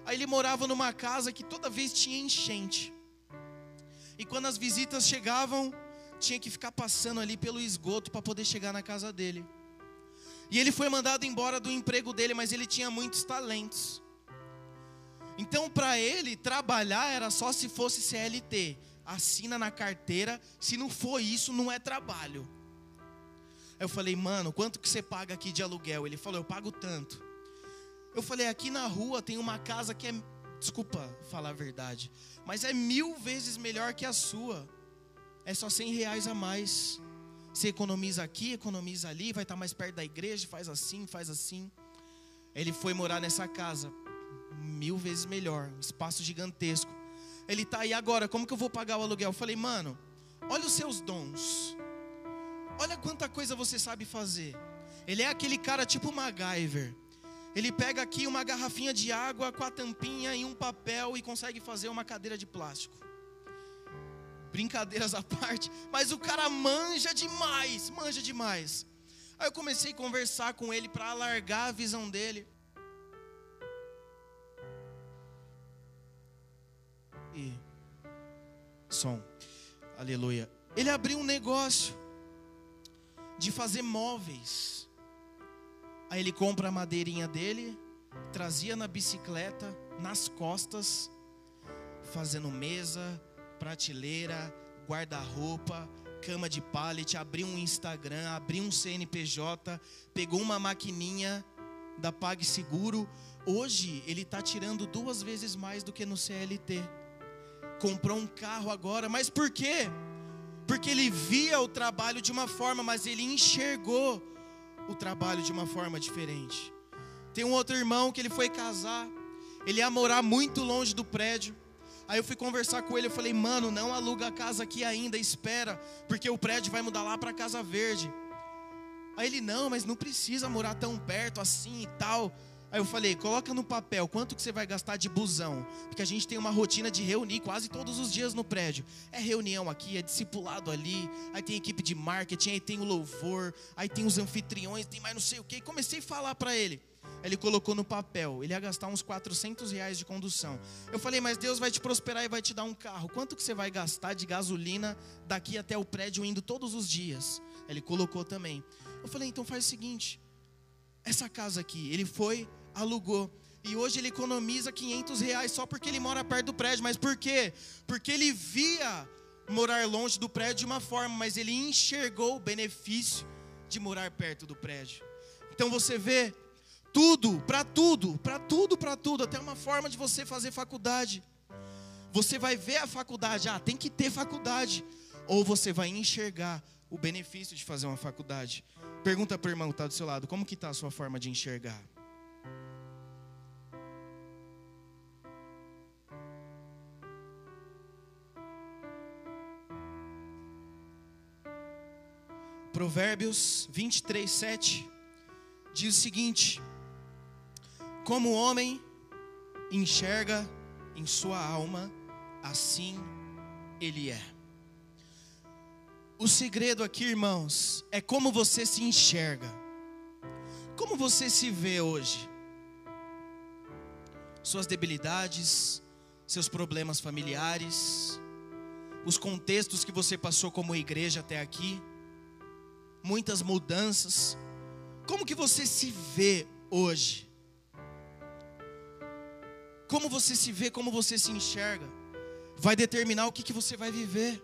Aí ele morava numa casa que toda vez tinha enchente. E quando as visitas chegavam, tinha que ficar passando ali pelo esgoto para poder chegar na casa dele. E ele foi mandado embora do emprego dele, mas ele tinha muitos talentos. Então, para ele, trabalhar era só se fosse CLT. Assina na carteira, se não for isso, não é trabalho. Eu falei, mano, quanto que você paga aqui de aluguel? Ele falou, eu pago tanto. Eu falei, aqui na rua tem uma casa que é, desculpa falar a verdade, mas é mil vezes melhor que a sua. É só cem reais a mais. Você economiza aqui, economiza ali, vai estar mais perto da igreja, faz assim, faz assim. Ele foi morar nessa casa mil vezes melhor, um espaço gigantesco. Ele tá aí agora, como que eu vou pagar o aluguel? Eu falei, mano, olha os seus dons. Olha quanta coisa você sabe fazer. Ele é aquele cara tipo MacGyver. Ele pega aqui uma garrafinha de água com a tampinha e um papel e consegue fazer uma cadeira de plástico. Brincadeiras à parte, mas o cara manja demais, manja demais. Aí eu comecei a conversar com ele para alargar a visão dele. E som. Aleluia. Ele abriu um negócio de fazer móveis. Aí ele compra a madeirinha dele, trazia na bicicleta, nas costas, fazendo mesa, prateleira, guarda-roupa, cama de pallet, abriu um Instagram, abriu um CNPJ, pegou uma maquininha da PagSeguro. Hoje ele está tirando duas vezes mais do que no CLT comprou um carro agora, mas por quê? Porque ele via o trabalho de uma forma, mas ele enxergou o trabalho de uma forma diferente. Tem um outro irmão que ele foi casar, ele ia morar muito longe do prédio. Aí eu fui conversar com ele, eu falei: "Mano, não aluga a casa aqui ainda, espera, porque o prédio vai mudar lá para Casa Verde". Aí ele: "Não, mas não precisa morar tão perto assim e tal". Aí eu falei, coloca no papel quanto que você vai gastar de busão. Porque a gente tem uma rotina de reunir quase todos os dias no prédio. É reunião aqui, é discipulado ali, aí tem equipe de marketing, aí tem o louvor, aí tem os anfitriões, tem mais não sei o que. Comecei a falar para ele. Ele colocou no papel, ele ia gastar uns 400 reais de condução. Eu falei, mas Deus vai te prosperar e vai te dar um carro. Quanto que você vai gastar de gasolina daqui até o prédio indo todos os dias? Ele colocou também. Eu falei, então faz o seguinte, essa casa aqui, ele foi, alugou. E hoje ele economiza 500 reais só porque ele mora perto do prédio. Mas por quê? Porque ele via morar longe do prédio de uma forma, mas ele enxergou o benefício de morar perto do prédio. Então você vê tudo, para tudo, para tudo, para tudo, até uma forma de você fazer faculdade. Você vai ver a faculdade, ah, tem que ter faculdade, ou você vai enxergar o benefício de fazer uma faculdade. Pergunta para o irmão que está do seu lado, como que está a sua forma de enxergar? Provérbios 23, 7 diz o seguinte: Como o homem enxerga em sua alma, assim ele é. O segredo aqui, irmãos, é como você se enxerga. Como você se vê hoje? Suas debilidades, seus problemas familiares, os contextos que você passou como igreja até aqui, muitas mudanças. Como que você se vê hoje? Como você se vê, como você se enxerga, vai determinar o que, que você vai viver.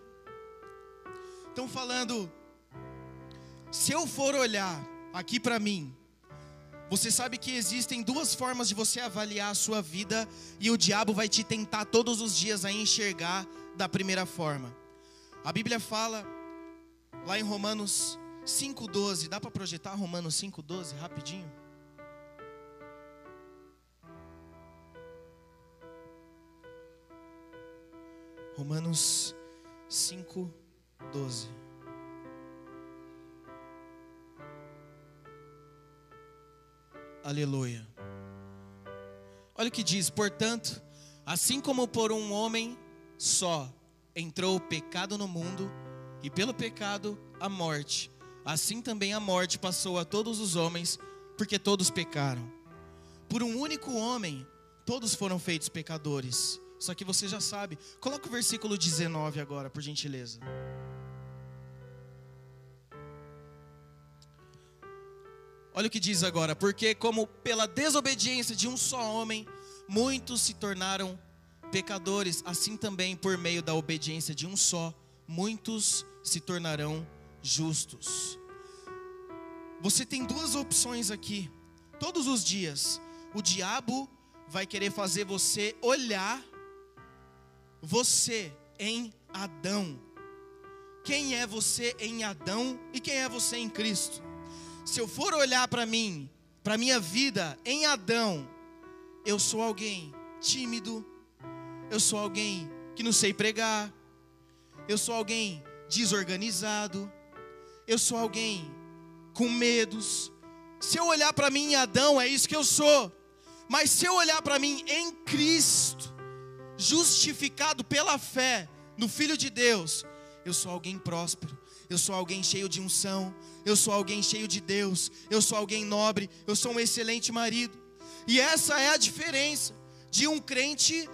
Então, falando, se eu for olhar aqui para mim, você sabe que existem duas formas de você avaliar a sua vida e o diabo vai te tentar todos os dias a enxergar da primeira forma. A Bíblia fala lá em Romanos 5:12, dá para projetar Romanos 5:12 rapidinho? Romanos 5:12 Aleluia. Olha o que diz: portanto, assim como por um homem só entrou o pecado no mundo, e pelo pecado a morte, assim também a morte passou a todos os homens, porque todos pecaram. Por um único homem, todos foram feitos pecadores. Só que você já sabe. Coloca o versículo 19 agora, por gentileza. Olha o que diz agora: porque, como pela desobediência de um só homem, muitos se tornaram pecadores, assim também por meio da obediência de um só, muitos se tornarão justos. Você tem duas opções aqui. Todos os dias, o diabo vai querer fazer você olhar você em Adão. Quem é você em Adão e quem é você em Cristo? Se eu for olhar para mim, para minha vida em Adão, eu sou alguém tímido, eu sou alguém que não sei pregar, eu sou alguém desorganizado, eu sou alguém com medos. Se eu olhar para mim em Adão, é isso que eu sou. Mas se eu olhar para mim em Cristo, justificado pela fé no Filho de Deus, eu sou alguém próspero, eu sou alguém cheio de unção, eu sou alguém cheio de Deus, eu sou alguém nobre, eu sou um excelente marido. E essa é a diferença de um crente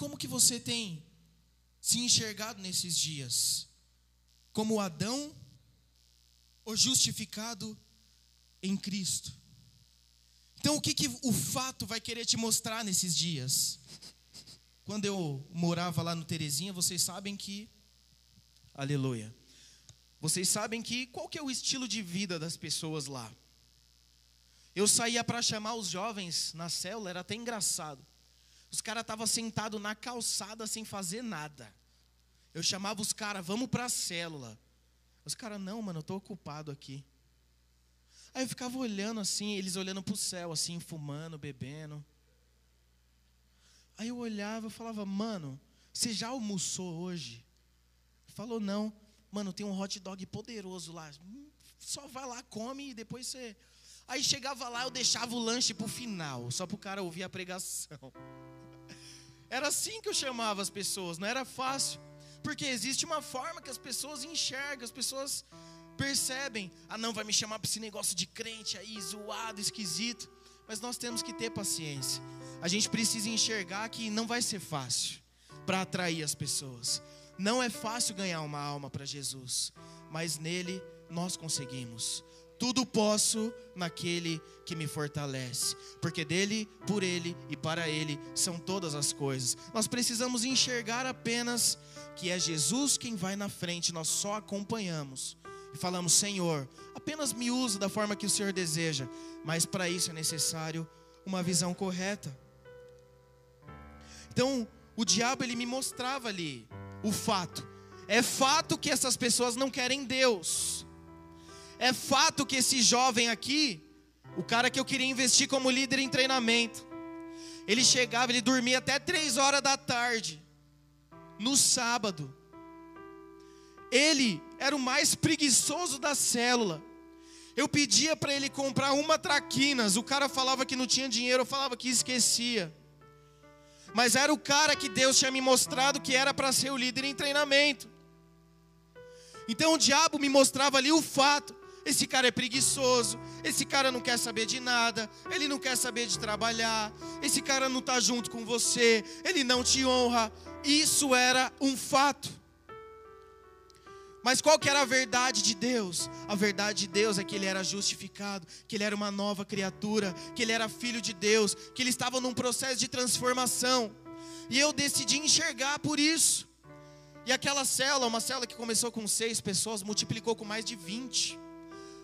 como que você tem se enxergado nesses dias? Como Adão ou justificado em Cristo? Então, o que, que o fato vai querer te mostrar nesses dias? Quando eu morava lá no Terezinha, vocês sabem que. Aleluia. Vocês sabem que qual que é o estilo de vida das pessoas lá? Eu saía para chamar os jovens na célula, era até engraçado. Os caras estavam sentados na calçada sem fazer nada. Eu chamava os caras, vamos para a célula. Os caras, não, mano, eu estou ocupado aqui. Aí eu ficava olhando assim, eles olhando para o céu, assim, fumando, bebendo. Aí eu olhava e falava, mano, você já almoçou hoje? Falou, não. Mano, tem um hot dog poderoso lá. Só vai lá, come e depois você. Aí chegava lá, eu deixava o lanche para o final, só para o cara ouvir a pregação. Era assim que eu chamava as pessoas, não era fácil. Porque existe uma forma que as pessoas enxergam, as pessoas percebem. Ah, não, vai me chamar para esse negócio de crente aí, zoado, esquisito. Mas nós temos que ter paciência. A gente precisa enxergar que não vai ser fácil para atrair as pessoas. Não é fácil ganhar uma alma para Jesus, mas nele nós conseguimos. Tudo posso naquele que me fortalece, porque dele, por ele e para ele são todas as coisas. Nós precisamos enxergar apenas que é Jesus quem vai na frente, nós só acompanhamos e falamos: Senhor, apenas me usa da forma que o Senhor deseja, mas para isso é necessário uma visão correta. Então, o diabo ele me mostrava ali o fato. É fato que essas pessoas não querem Deus. É fato que esse jovem aqui, o cara que eu queria investir como líder em treinamento, Ele chegava, ele dormia até três horas da tarde, no sábado. Ele era o mais preguiçoso da célula. Eu pedia para ele comprar uma traquinas, o cara falava que não tinha dinheiro, eu falava que esquecia. Mas era o cara que Deus tinha me mostrado que era para ser o líder em treinamento. Então o diabo me mostrava ali o fato: esse cara é preguiçoso, esse cara não quer saber de nada, ele não quer saber de trabalhar, esse cara não está junto com você, ele não te honra. Isso era um fato. Mas qual que era a verdade de Deus? A verdade de Deus é que ele era justificado, que ele era uma nova criatura, que ele era filho de Deus, que ele estava num processo de transformação. E eu decidi enxergar por isso. E aquela célula, uma célula que começou com seis pessoas, multiplicou com mais de vinte.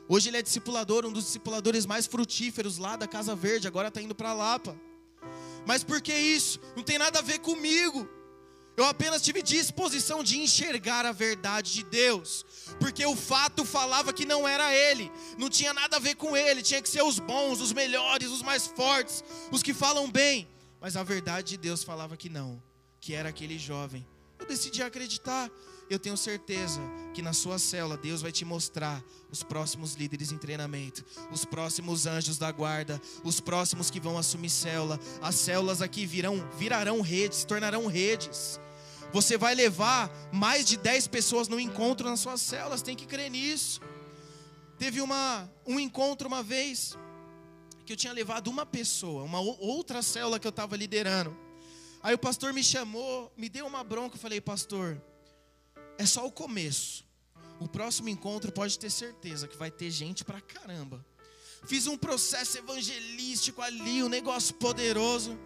Hoje ele é discipulador, um dos discipuladores mais frutíferos lá da Casa Verde, agora está indo para Lapa. Mas por que isso? Não tem nada a ver comigo. Eu apenas tive disposição de enxergar a verdade de Deus, porque o fato falava que não era ele, não tinha nada a ver com ele, tinha que ser os bons, os melhores, os mais fortes, os que falam bem. Mas a verdade de Deus falava que não, que era aquele jovem. Eu decidi acreditar. Eu tenho certeza que na sua célula Deus vai te mostrar os próximos líderes em treinamento, os próximos anjos da guarda, os próximos que vão assumir célula. As células aqui virão, virarão redes, se tornarão redes. Você vai levar mais de 10 pessoas no encontro nas suas células, tem que crer nisso. Teve uma, um encontro uma vez que eu tinha levado uma pessoa, uma outra célula que eu estava liderando. Aí o pastor me chamou, me deu uma bronca, eu falei, pastor, é só o começo. O próximo encontro pode ter certeza que vai ter gente pra caramba. Fiz um processo evangelístico ali, um negócio poderoso.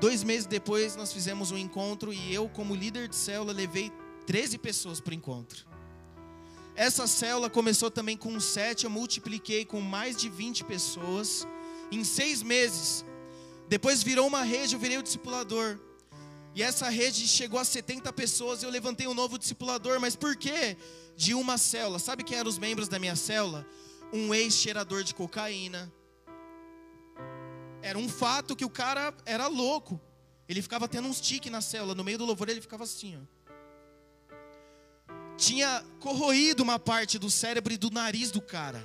Dois meses depois, nós fizemos um encontro e eu, como líder de célula, levei 13 pessoas para o encontro. Essa célula começou também com sete, eu multipliquei com mais de 20 pessoas em seis meses. Depois virou uma rede, eu virei o discipulador. E essa rede chegou a 70 pessoas, eu levantei um novo discipulador, mas por quê? De uma célula. Sabe quem eram os membros da minha célula? Um ex-cheirador de cocaína, era um fato que o cara era louco. Ele ficava tendo uns tique na célula, no meio do louvor ele ficava assim, ó. Tinha corroído uma parte do cérebro e do nariz do cara.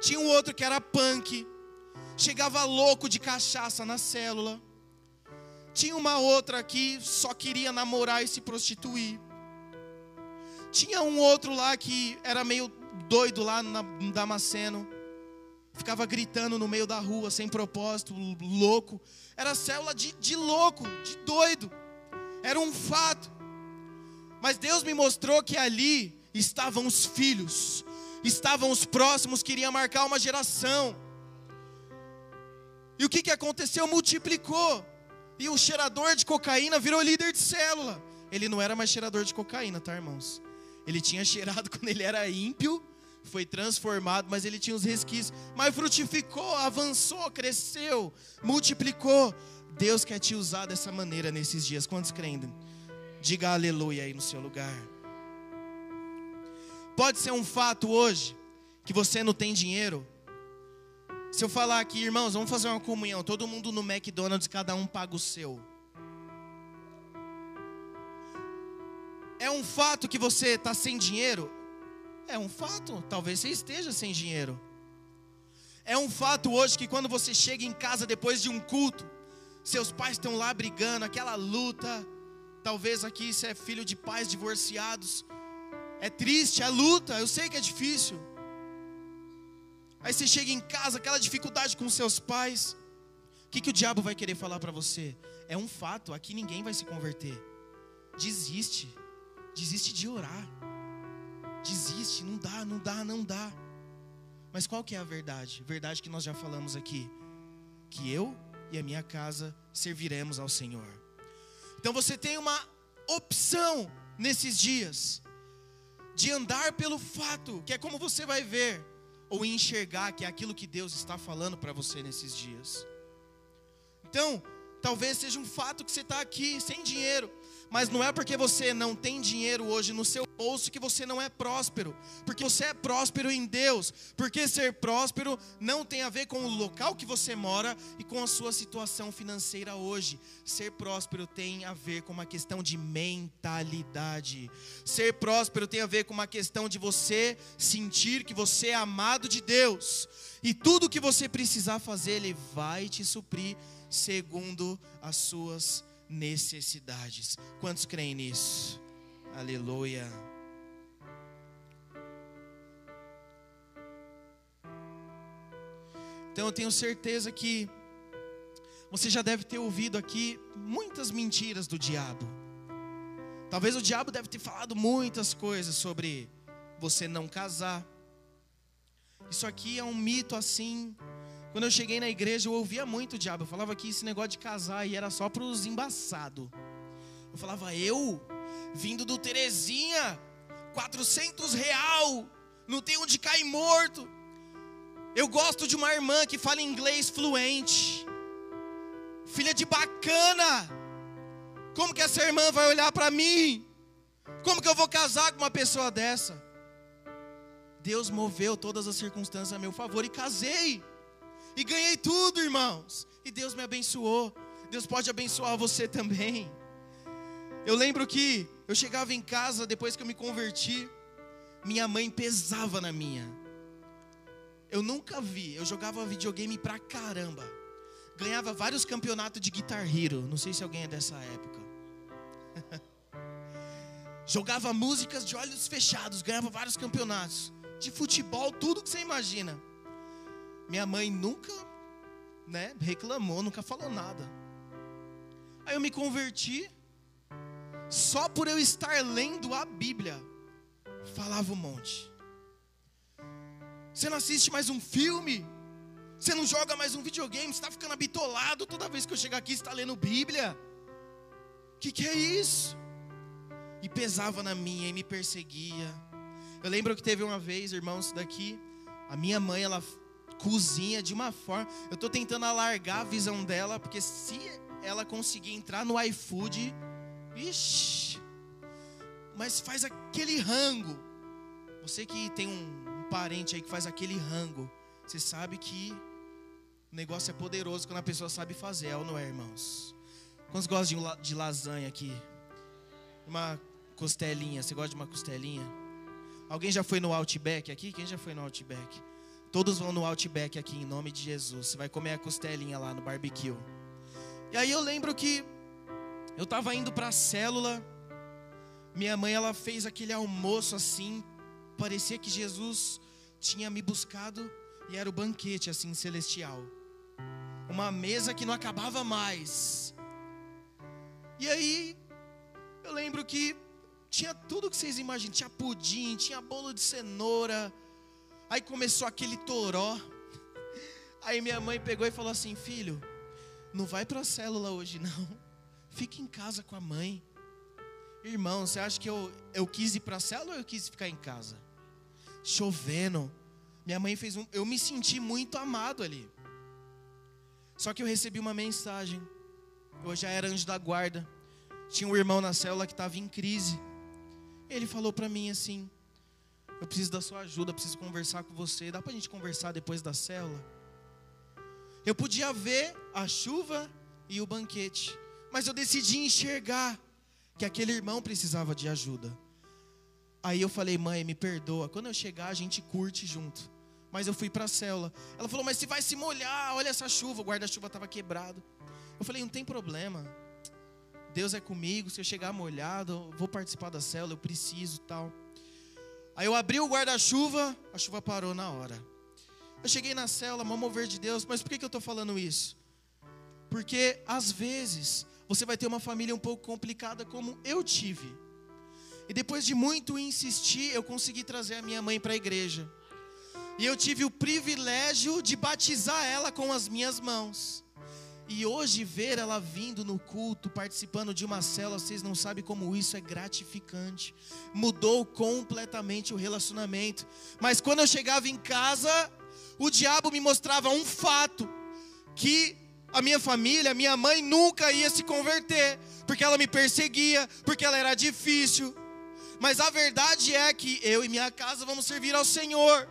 Tinha um outro que era punk, chegava louco de cachaça na célula. Tinha uma outra que só queria namorar e se prostituir. Tinha um outro lá que era meio doido lá no Damasceno ficava gritando no meio da rua, sem propósito, louco. Era célula de, de louco, de doido. Era um fato. Mas Deus me mostrou que ali estavam os filhos, estavam os próximos que iriam marcar uma geração. E o que, que aconteceu? Multiplicou. E o cheirador de cocaína virou líder de célula. Ele não era mais cheirador de cocaína, tá, irmãos? Ele tinha cheirado quando ele era ímpio foi transformado, mas ele tinha os resquícios, mas frutificou, avançou, cresceu, multiplicou. Deus quer te usar dessa maneira nesses dias. Quantos creem? Diga aleluia aí no seu lugar. Pode ser um fato hoje que você não tem dinheiro. Se eu falar aqui, irmãos, vamos fazer uma comunhão, todo mundo no McDonald's, cada um paga o seu. É um fato que você está sem dinheiro? É um fato, talvez você esteja sem dinheiro. É um fato hoje que quando você chega em casa depois de um culto, seus pais estão lá brigando, aquela luta. Talvez aqui você é filho de pais divorciados. É triste, é luta, eu sei que é difícil. Aí você chega em casa, aquela dificuldade com seus pais. O que, que o diabo vai querer falar para você? É um fato, aqui ninguém vai se converter. Desiste, desiste de orar desiste, não dá, não dá, não dá. Mas qual que é a verdade? Verdade que nós já falamos aqui, que eu e a minha casa serviremos ao Senhor. Então você tem uma opção nesses dias de andar pelo fato, que é como você vai ver, ou enxergar que é aquilo que Deus está falando para você nesses dias. Então, talvez seja um fato que você está aqui sem dinheiro, Mas não é porque você não tem dinheiro hoje no seu bolso que você não é próspero. Porque você é próspero em Deus. Porque ser próspero não tem a ver com o local que você mora e com a sua situação financeira hoje. Ser próspero tem a ver com uma questão de mentalidade. Ser próspero tem a ver com uma questão de você sentir que você é amado de Deus. E tudo que você precisar fazer, Ele vai te suprir segundo as suas necessidades. Quantos creem nisso? Aleluia. Então eu tenho certeza que você já deve ter ouvido aqui muitas mentiras do diabo. Talvez o diabo deve ter falado muitas coisas sobre você não casar. Isso aqui é um mito assim quando eu cheguei na igreja, eu ouvia muito o diabo. Eu falava que esse negócio de casar aí era só para os embaçados. Eu falava, eu, vindo do Terezinha, 400 real, não tem onde cair morto. Eu gosto de uma irmã que fala inglês fluente, filha de bacana. Como que essa irmã vai olhar para mim? Como que eu vou casar com uma pessoa dessa? Deus moveu todas as circunstâncias a meu favor e casei. E ganhei tudo, irmãos. E Deus me abençoou. Deus pode abençoar você também. Eu lembro que eu chegava em casa depois que eu me converti, minha mãe pesava na minha. Eu nunca vi, eu jogava videogame pra caramba. Ganhava vários campeonatos de Guitar Hero, não sei se alguém é dessa época. jogava músicas de olhos fechados, ganhava vários campeonatos. De futebol, tudo que você imagina. Minha mãe nunca, né, reclamou, nunca falou nada. Aí eu me converti, só por eu estar lendo a Bíblia, falava um monte. Você não assiste mais um filme? Você não joga mais um videogame? Você está ficando habitolado toda vez que eu chegar aqui, você está lendo Bíblia? O que, que é isso? E pesava na minha e me perseguia. Eu lembro que teve uma vez, irmãos, daqui, a minha mãe, ela cozinha de uma forma. Eu estou tentando alargar a visão dela, porque se ela conseguir entrar no iFood, ixi, mas faz aquele rango. Você que tem um, um parente aí que faz aquele rango, você sabe que o negócio é poderoso quando a pessoa sabe fazer, é ou não é, irmãos? Quantos gostam de, de lasanha aqui? Uma costelinha, você gosta de uma costelinha? Alguém já foi no Outback aqui? Quem já foi no Outback? Todos vão no Outback aqui em nome de Jesus. Você vai comer a costelinha lá no barbecue. E aí eu lembro que eu estava indo para a célula. Minha mãe ela fez aquele almoço assim, parecia que Jesus tinha me buscado e era o banquete assim celestial. Uma mesa que não acabava mais. E aí eu lembro que tinha tudo que vocês imaginam, tinha pudim, tinha bolo de cenoura, Aí começou aquele toró. Aí minha mãe pegou e falou assim: Filho, não vai para a célula hoje não. Fica em casa com a mãe. Irmão, você acha que eu, eu quis ir para a célula ou eu quis ficar em casa? Chovendo. Minha mãe fez um. Eu me senti muito amado ali. Só que eu recebi uma mensagem. Eu já era anjo da guarda. Tinha um irmão na célula que estava em crise. Ele falou para mim assim: eu preciso da sua ajuda, preciso conversar com você. Dá para a gente conversar depois da célula? Eu podia ver a chuva e o banquete, mas eu decidi enxergar que aquele irmão precisava de ajuda. Aí eu falei, mãe, me perdoa. Quando eu chegar, a gente curte junto. Mas eu fui para a célula. Ela falou, mas se vai se molhar, olha essa chuva. O guarda-chuva estava quebrado. Eu falei, não tem problema. Deus é comigo. Se eu chegar molhado, vou participar da célula. Eu preciso tal. Aí eu abri o guarda-chuva, a chuva parou na hora. Eu cheguei na célula, mão mover de Deus, mas por que, que eu estou falando isso? Porque às vezes você vai ter uma família um pouco complicada, como eu tive. E depois de muito insistir, eu consegui trazer a minha mãe para a igreja. E eu tive o privilégio de batizar ela com as minhas mãos. E hoje ver ela vindo no culto, participando de uma célula, vocês não sabem como isso é gratificante. Mudou completamente o relacionamento. Mas quando eu chegava em casa, o diabo me mostrava um fato que a minha família, a minha mãe nunca ia se converter, porque ela me perseguia, porque ela era difícil. Mas a verdade é que eu e minha casa vamos servir ao Senhor.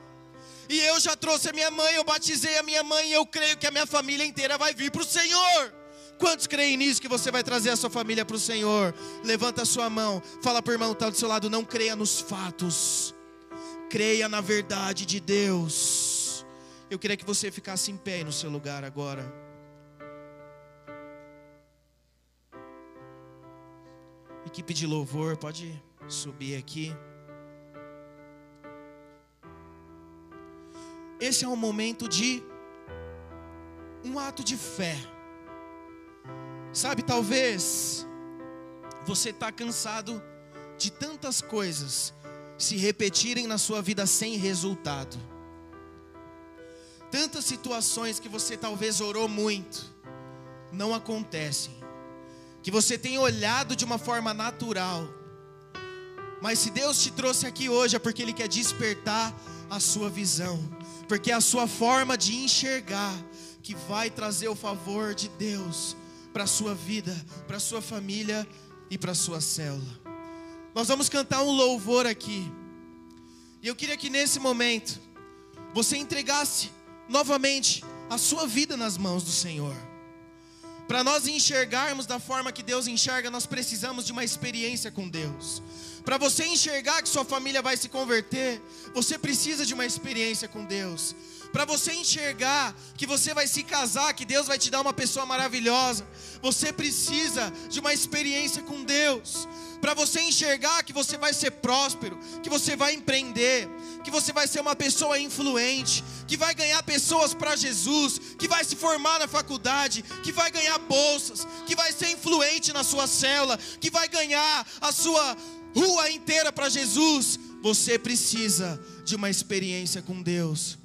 E eu já trouxe a minha mãe, eu batizei a minha mãe, e eu creio que a minha família inteira vai vir para o Senhor. Quantos creem nisso que você vai trazer a sua família para o Senhor? Levanta a sua mão, fala para o irmão que está do seu lado, não creia nos fatos, creia na verdade de Deus. Eu queria que você ficasse em pé no seu lugar agora. Equipe de louvor, pode subir aqui. Esse é um momento de um ato de fé. Sabe, talvez você está cansado de tantas coisas se repetirem na sua vida sem resultado. Tantas situações que você talvez orou muito, não acontecem. Que você tem olhado de uma forma natural, mas se Deus te trouxe aqui hoje é porque Ele quer despertar a sua visão, porque é a sua forma de enxergar que vai trazer o favor de Deus para a sua vida, para a sua família e para a sua célula. Nós vamos cantar um louvor aqui, e eu queria que nesse momento você entregasse novamente a sua vida nas mãos do Senhor. Para nós enxergarmos da forma que Deus enxerga, nós precisamos de uma experiência com Deus. Para você enxergar que sua família vai se converter, você precisa de uma experiência com Deus. Para você enxergar que você vai se casar, que Deus vai te dar uma pessoa maravilhosa, você precisa de uma experiência com Deus. Para você enxergar que você vai ser próspero, que você vai empreender, que você vai ser uma pessoa influente, que vai ganhar pessoas para Jesus, que vai se formar na faculdade, que vai ganhar bolsas, que vai ser influente na sua célula, que vai ganhar a sua rua inteira para Jesus. Você precisa de uma experiência com Deus.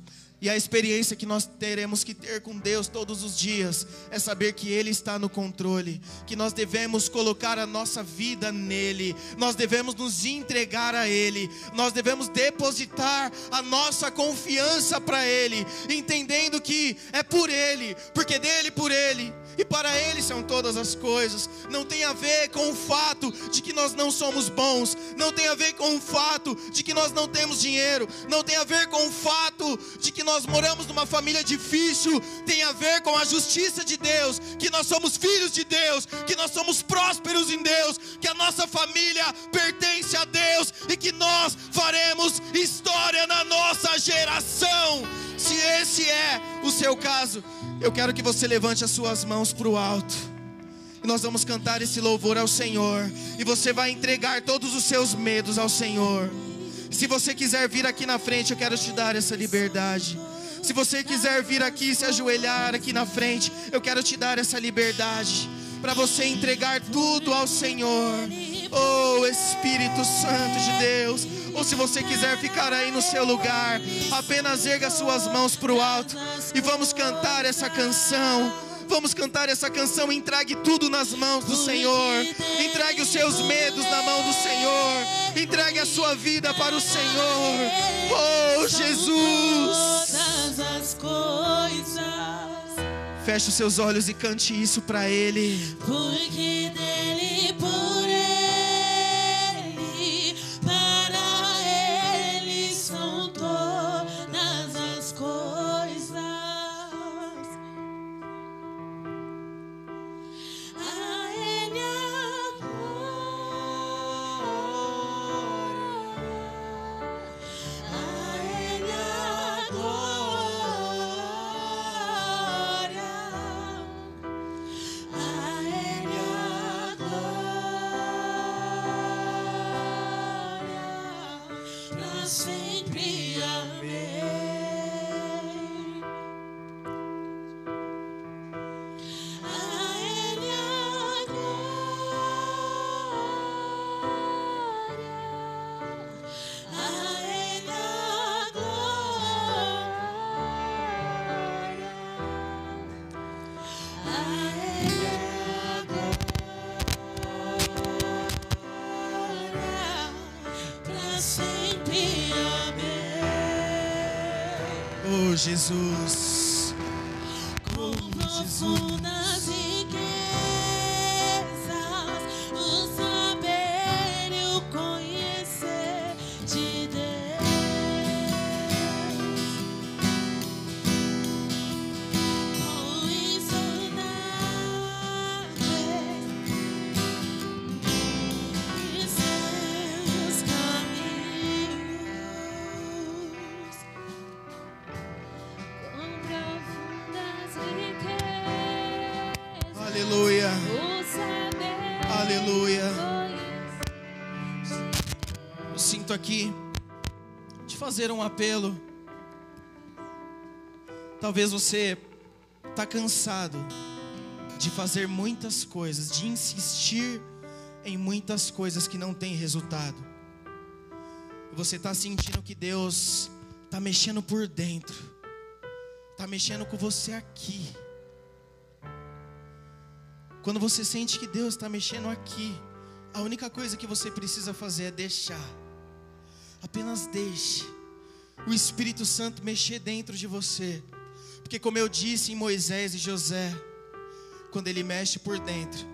E a experiência que nós teremos que ter com Deus todos os dias é saber que Ele está no controle, que nós devemos colocar a nossa vida nele, nós devemos nos entregar a Ele, nós devemos depositar a nossa confiança para Ele, entendendo que é por Ele, porque dele por Ele e para Ele são todas as coisas. Não tem a ver com o fato de que nós não somos bons, não tem a ver com o fato de que nós não temos dinheiro, não tem a ver com o fato de que nós moramos numa família difícil, tem a ver com a justiça de Deus, que nós somos filhos de Deus, que nós somos prósperos em Deus, que a nossa família pertence a Deus e que nós faremos história na nossa geração. Se esse é o seu caso, eu quero que você levante as suas mãos para o alto. E nós vamos cantar esse louvor ao Senhor. E você vai entregar todos os seus medos ao Senhor. Se você quiser vir aqui na frente, eu quero te dar essa liberdade. Se você quiser vir aqui se ajoelhar aqui na frente, eu quero te dar essa liberdade para você entregar tudo ao Senhor. Oh Espírito Santo de Deus. Ou se você quiser ficar aí no seu lugar, apenas erga suas mãos para o alto e vamos cantar essa canção. Vamos cantar essa canção. Entregue tudo nas mãos do Senhor. Entregue os seus medos na mão do Senhor. Entregue a sua vida para o Senhor. Oh, Jesus. Feche os seus olhos e cante isso para Ele. Porque dele, apelo. Talvez você está cansado de fazer muitas coisas, de insistir em muitas coisas que não têm resultado. Você está sentindo que Deus está mexendo por dentro, está mexendo com você aqui. Quando você sente que Deus está mexendo aqui, a única coisa que você precisa fazer é deixar. Apenas deixe o Espírito Santo mexer dentro de você. Porque, como eu disse em Moisés e José, quando ele mexe por dentro,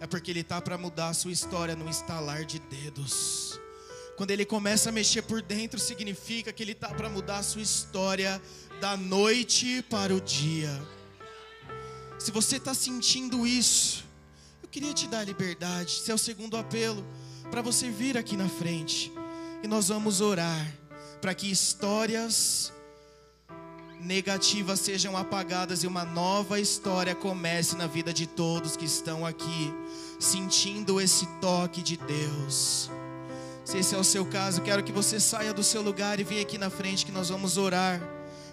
é porque ele está para mudar a sua história no estalar de dedos. Quando ele começa a mexer por dentro, significa que ele está para mudar a sua história da noite para o dia. Se você está sentindo isso, eu queria te dar liberdade. Esse é o segundo apelo para você vir aqui na frente e nós vamos orar para que histórias negativas sejam apagadas e uma nova história comece na vida de todos que estão aqui, sentindo esse toque de Deus. Se esse é o seu caso, quero que você saia do seu lugar e venha aqui na frente que nós vamos orar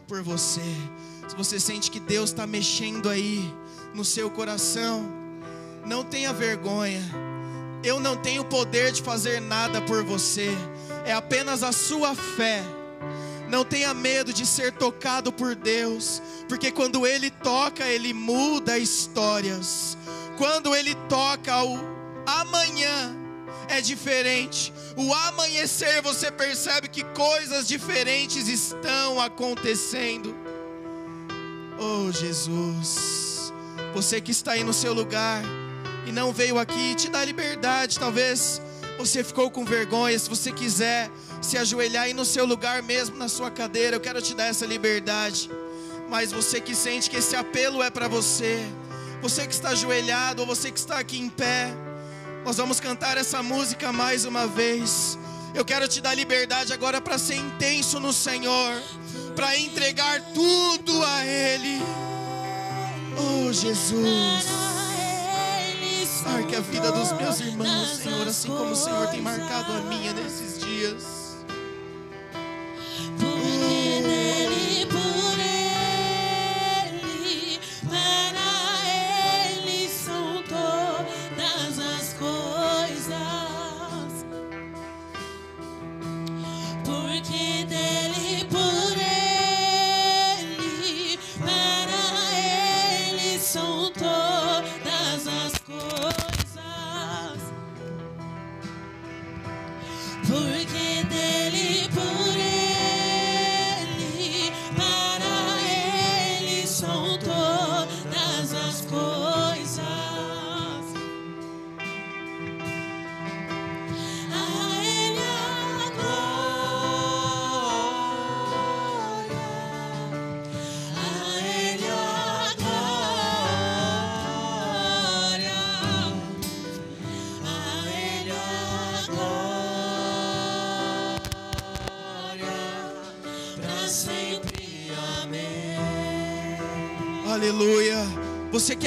por você. Se você sente que Deus está mexendo aí no seu coração, não tenha vergonha. Eu não tenho poder de fazer nada por você. É apenas a sua fé. Não tenha medo de ser tocado por Deus, porque quando Ele toca, Ele muda histórias. Quando Ele toca o amanhã, é diferente. O amanhecer, você percebe que coisas diferentes estão acontecendo. Oh Jesus, você que está aí no seu lugar e não veio aqui, te dá liberdade. Talvez você ficou com vergonha. Se você quiser se ajoelhar aí no seu lugar mesmo, na sua cadeira, eu quero te dar essa liberdade. Mas você que sente que esse apelo é para você, você que está ajoelhado ou você que está aqui em pé, nós vamos cantar essa música mais uma vez. Eu quero te dar liberdade agora para ser intenso no Senhor, para entregar tudo a Ele. Oh Jesus. Vida dos meus irmãos, Senhor, assim como o Senhor tem marcado a minha nesses dias.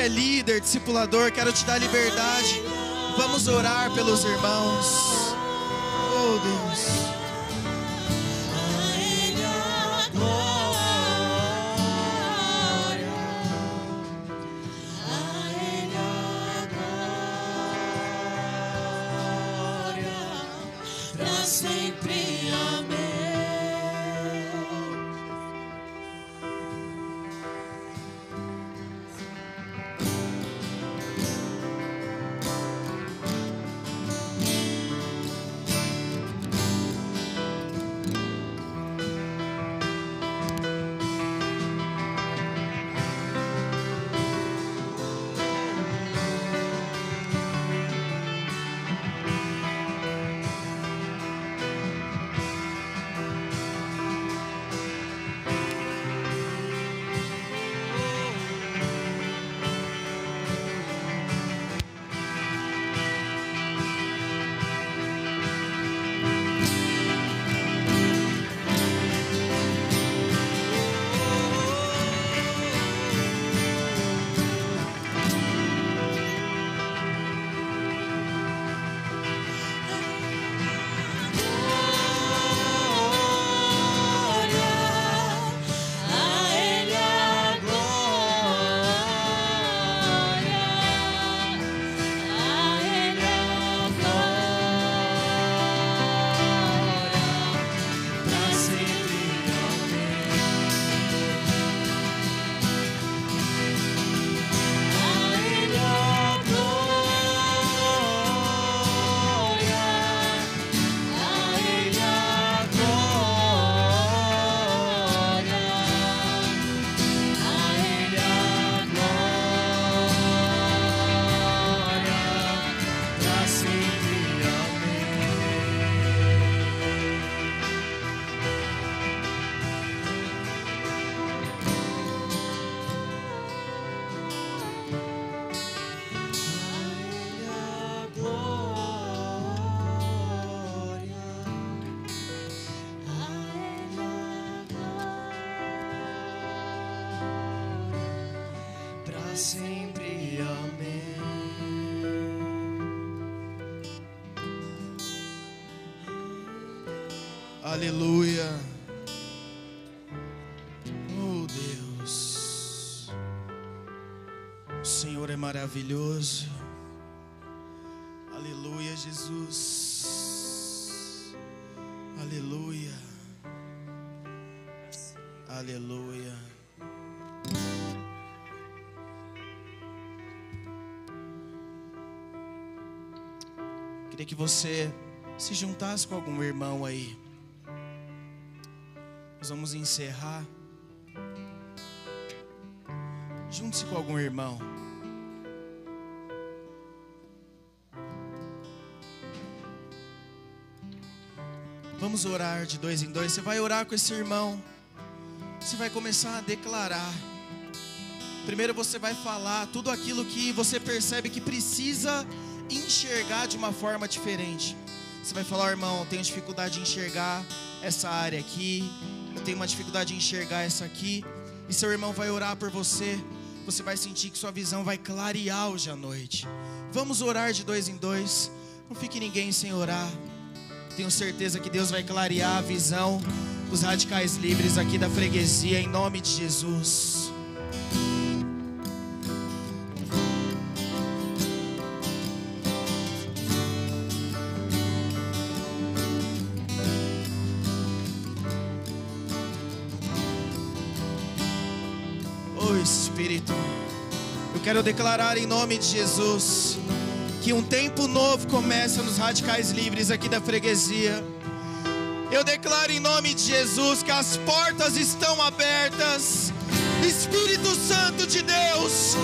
Líder, discipulador, quero te dar liberdade. Vamos orar pelos irmãos. Aleluia. Oh Deus. O Senhor é maravilhoso. Aleluia, Jesus. Aleluia. Aleluia. Queria que você se juntasse com algum irmão aí. Nós vamos encerrar. Junte-se com algum irmão. Vamos orar de dois em dois. Você vai orar com esse irmão. Você vai começar a declarar. Primeiro você vai falar tudo aquilo que você percebe que precisa enxergar de uma forma diferente. Você vai falar, irmão, tenho dificuldade de enxergar essa área aqui, tenho uma dificuldade de enxergar essa aqui. E seu irmão vai orar por você. Você vai sentir que sua visão vai clarear hoje à noite. Vamos orar de dois em dois. Não fique ninguém sem orar. Tenho certeza que Deus vai clarear a visão dos radicais livres aqui da freguesia, em nome de Jesus. Quero declarar em nome de Jesus que um tempo novo começa nos radicais livres aqui da freguesia. Eu declaro em nome de Jesus que as portas estão abertas. Espírito Santo de Deus,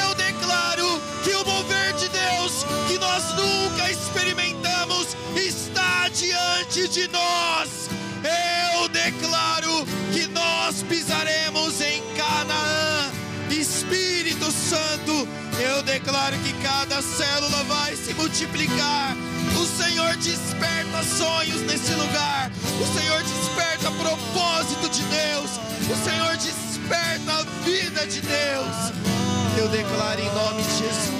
eu declaro que o mover de Deus que nós nunca experimentamos está diante de nós. Declaro que cada célula vai se multiplicar. O Senhor desperta sonhos nesse lugar. O Senhor desperta propósito de Deus. O Senhor desperta a vida de Deus. Eu declaro em nome de Jesus.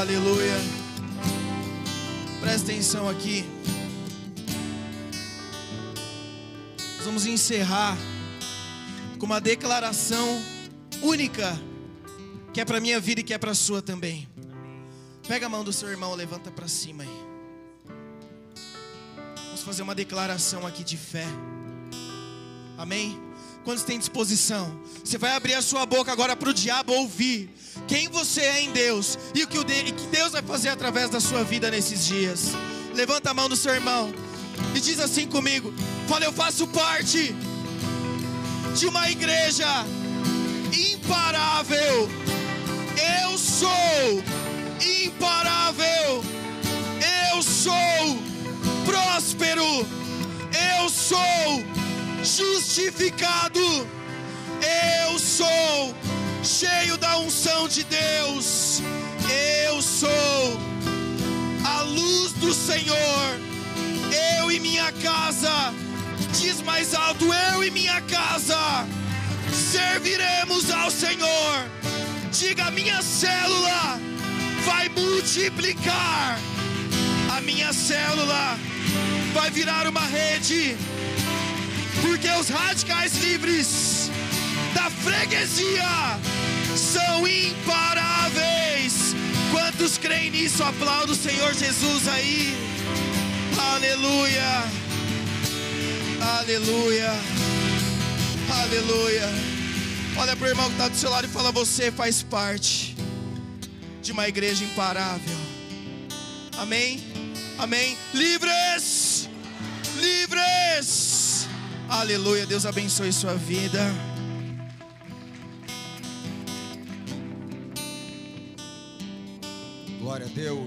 Aleluia. Presta atenção aqui. Nós vamos encerrar com uma declaração única, que é para minha vida e que é para sua também. Pega a mão do seu irmão, levanta para cima aí. Vamos fazer uma declaração aqui de fé. Amém? Quantos têm disposição? Você vai abrir a sua boca agora para o diabo ouvir quem você é em Deus e o que, o que Deus vai fazer através da sua vida nesses dias. Levanta a mão do seu irmão e diz assim comigo: Fala, eu faço parte de uma igreja imparável. Eu sou imparável. Eu sou próspero. Eu sou justificado. Eu sou cheio da unção de Deus. Eu sou a luz do Senhor. Eu e minha casa, diz mais alto: eu e minha casa serviremos ao Senhor. Diga: minha célula vai multiplicar. A minha célula vai virar uma rede porque os radicais livres da freguesia são imparáveis. Quantos creem nisso? Aplauda o Senhor Jesus aí. Aleluia. Aleluia. Aleluia. Olha para o irmão que está do seu lado e fala: Você faz parte de uma igreja imparável. Amém? Amém. Livres! Livres! Aleluia. Deus abençoe sua vida. Glória a Deus.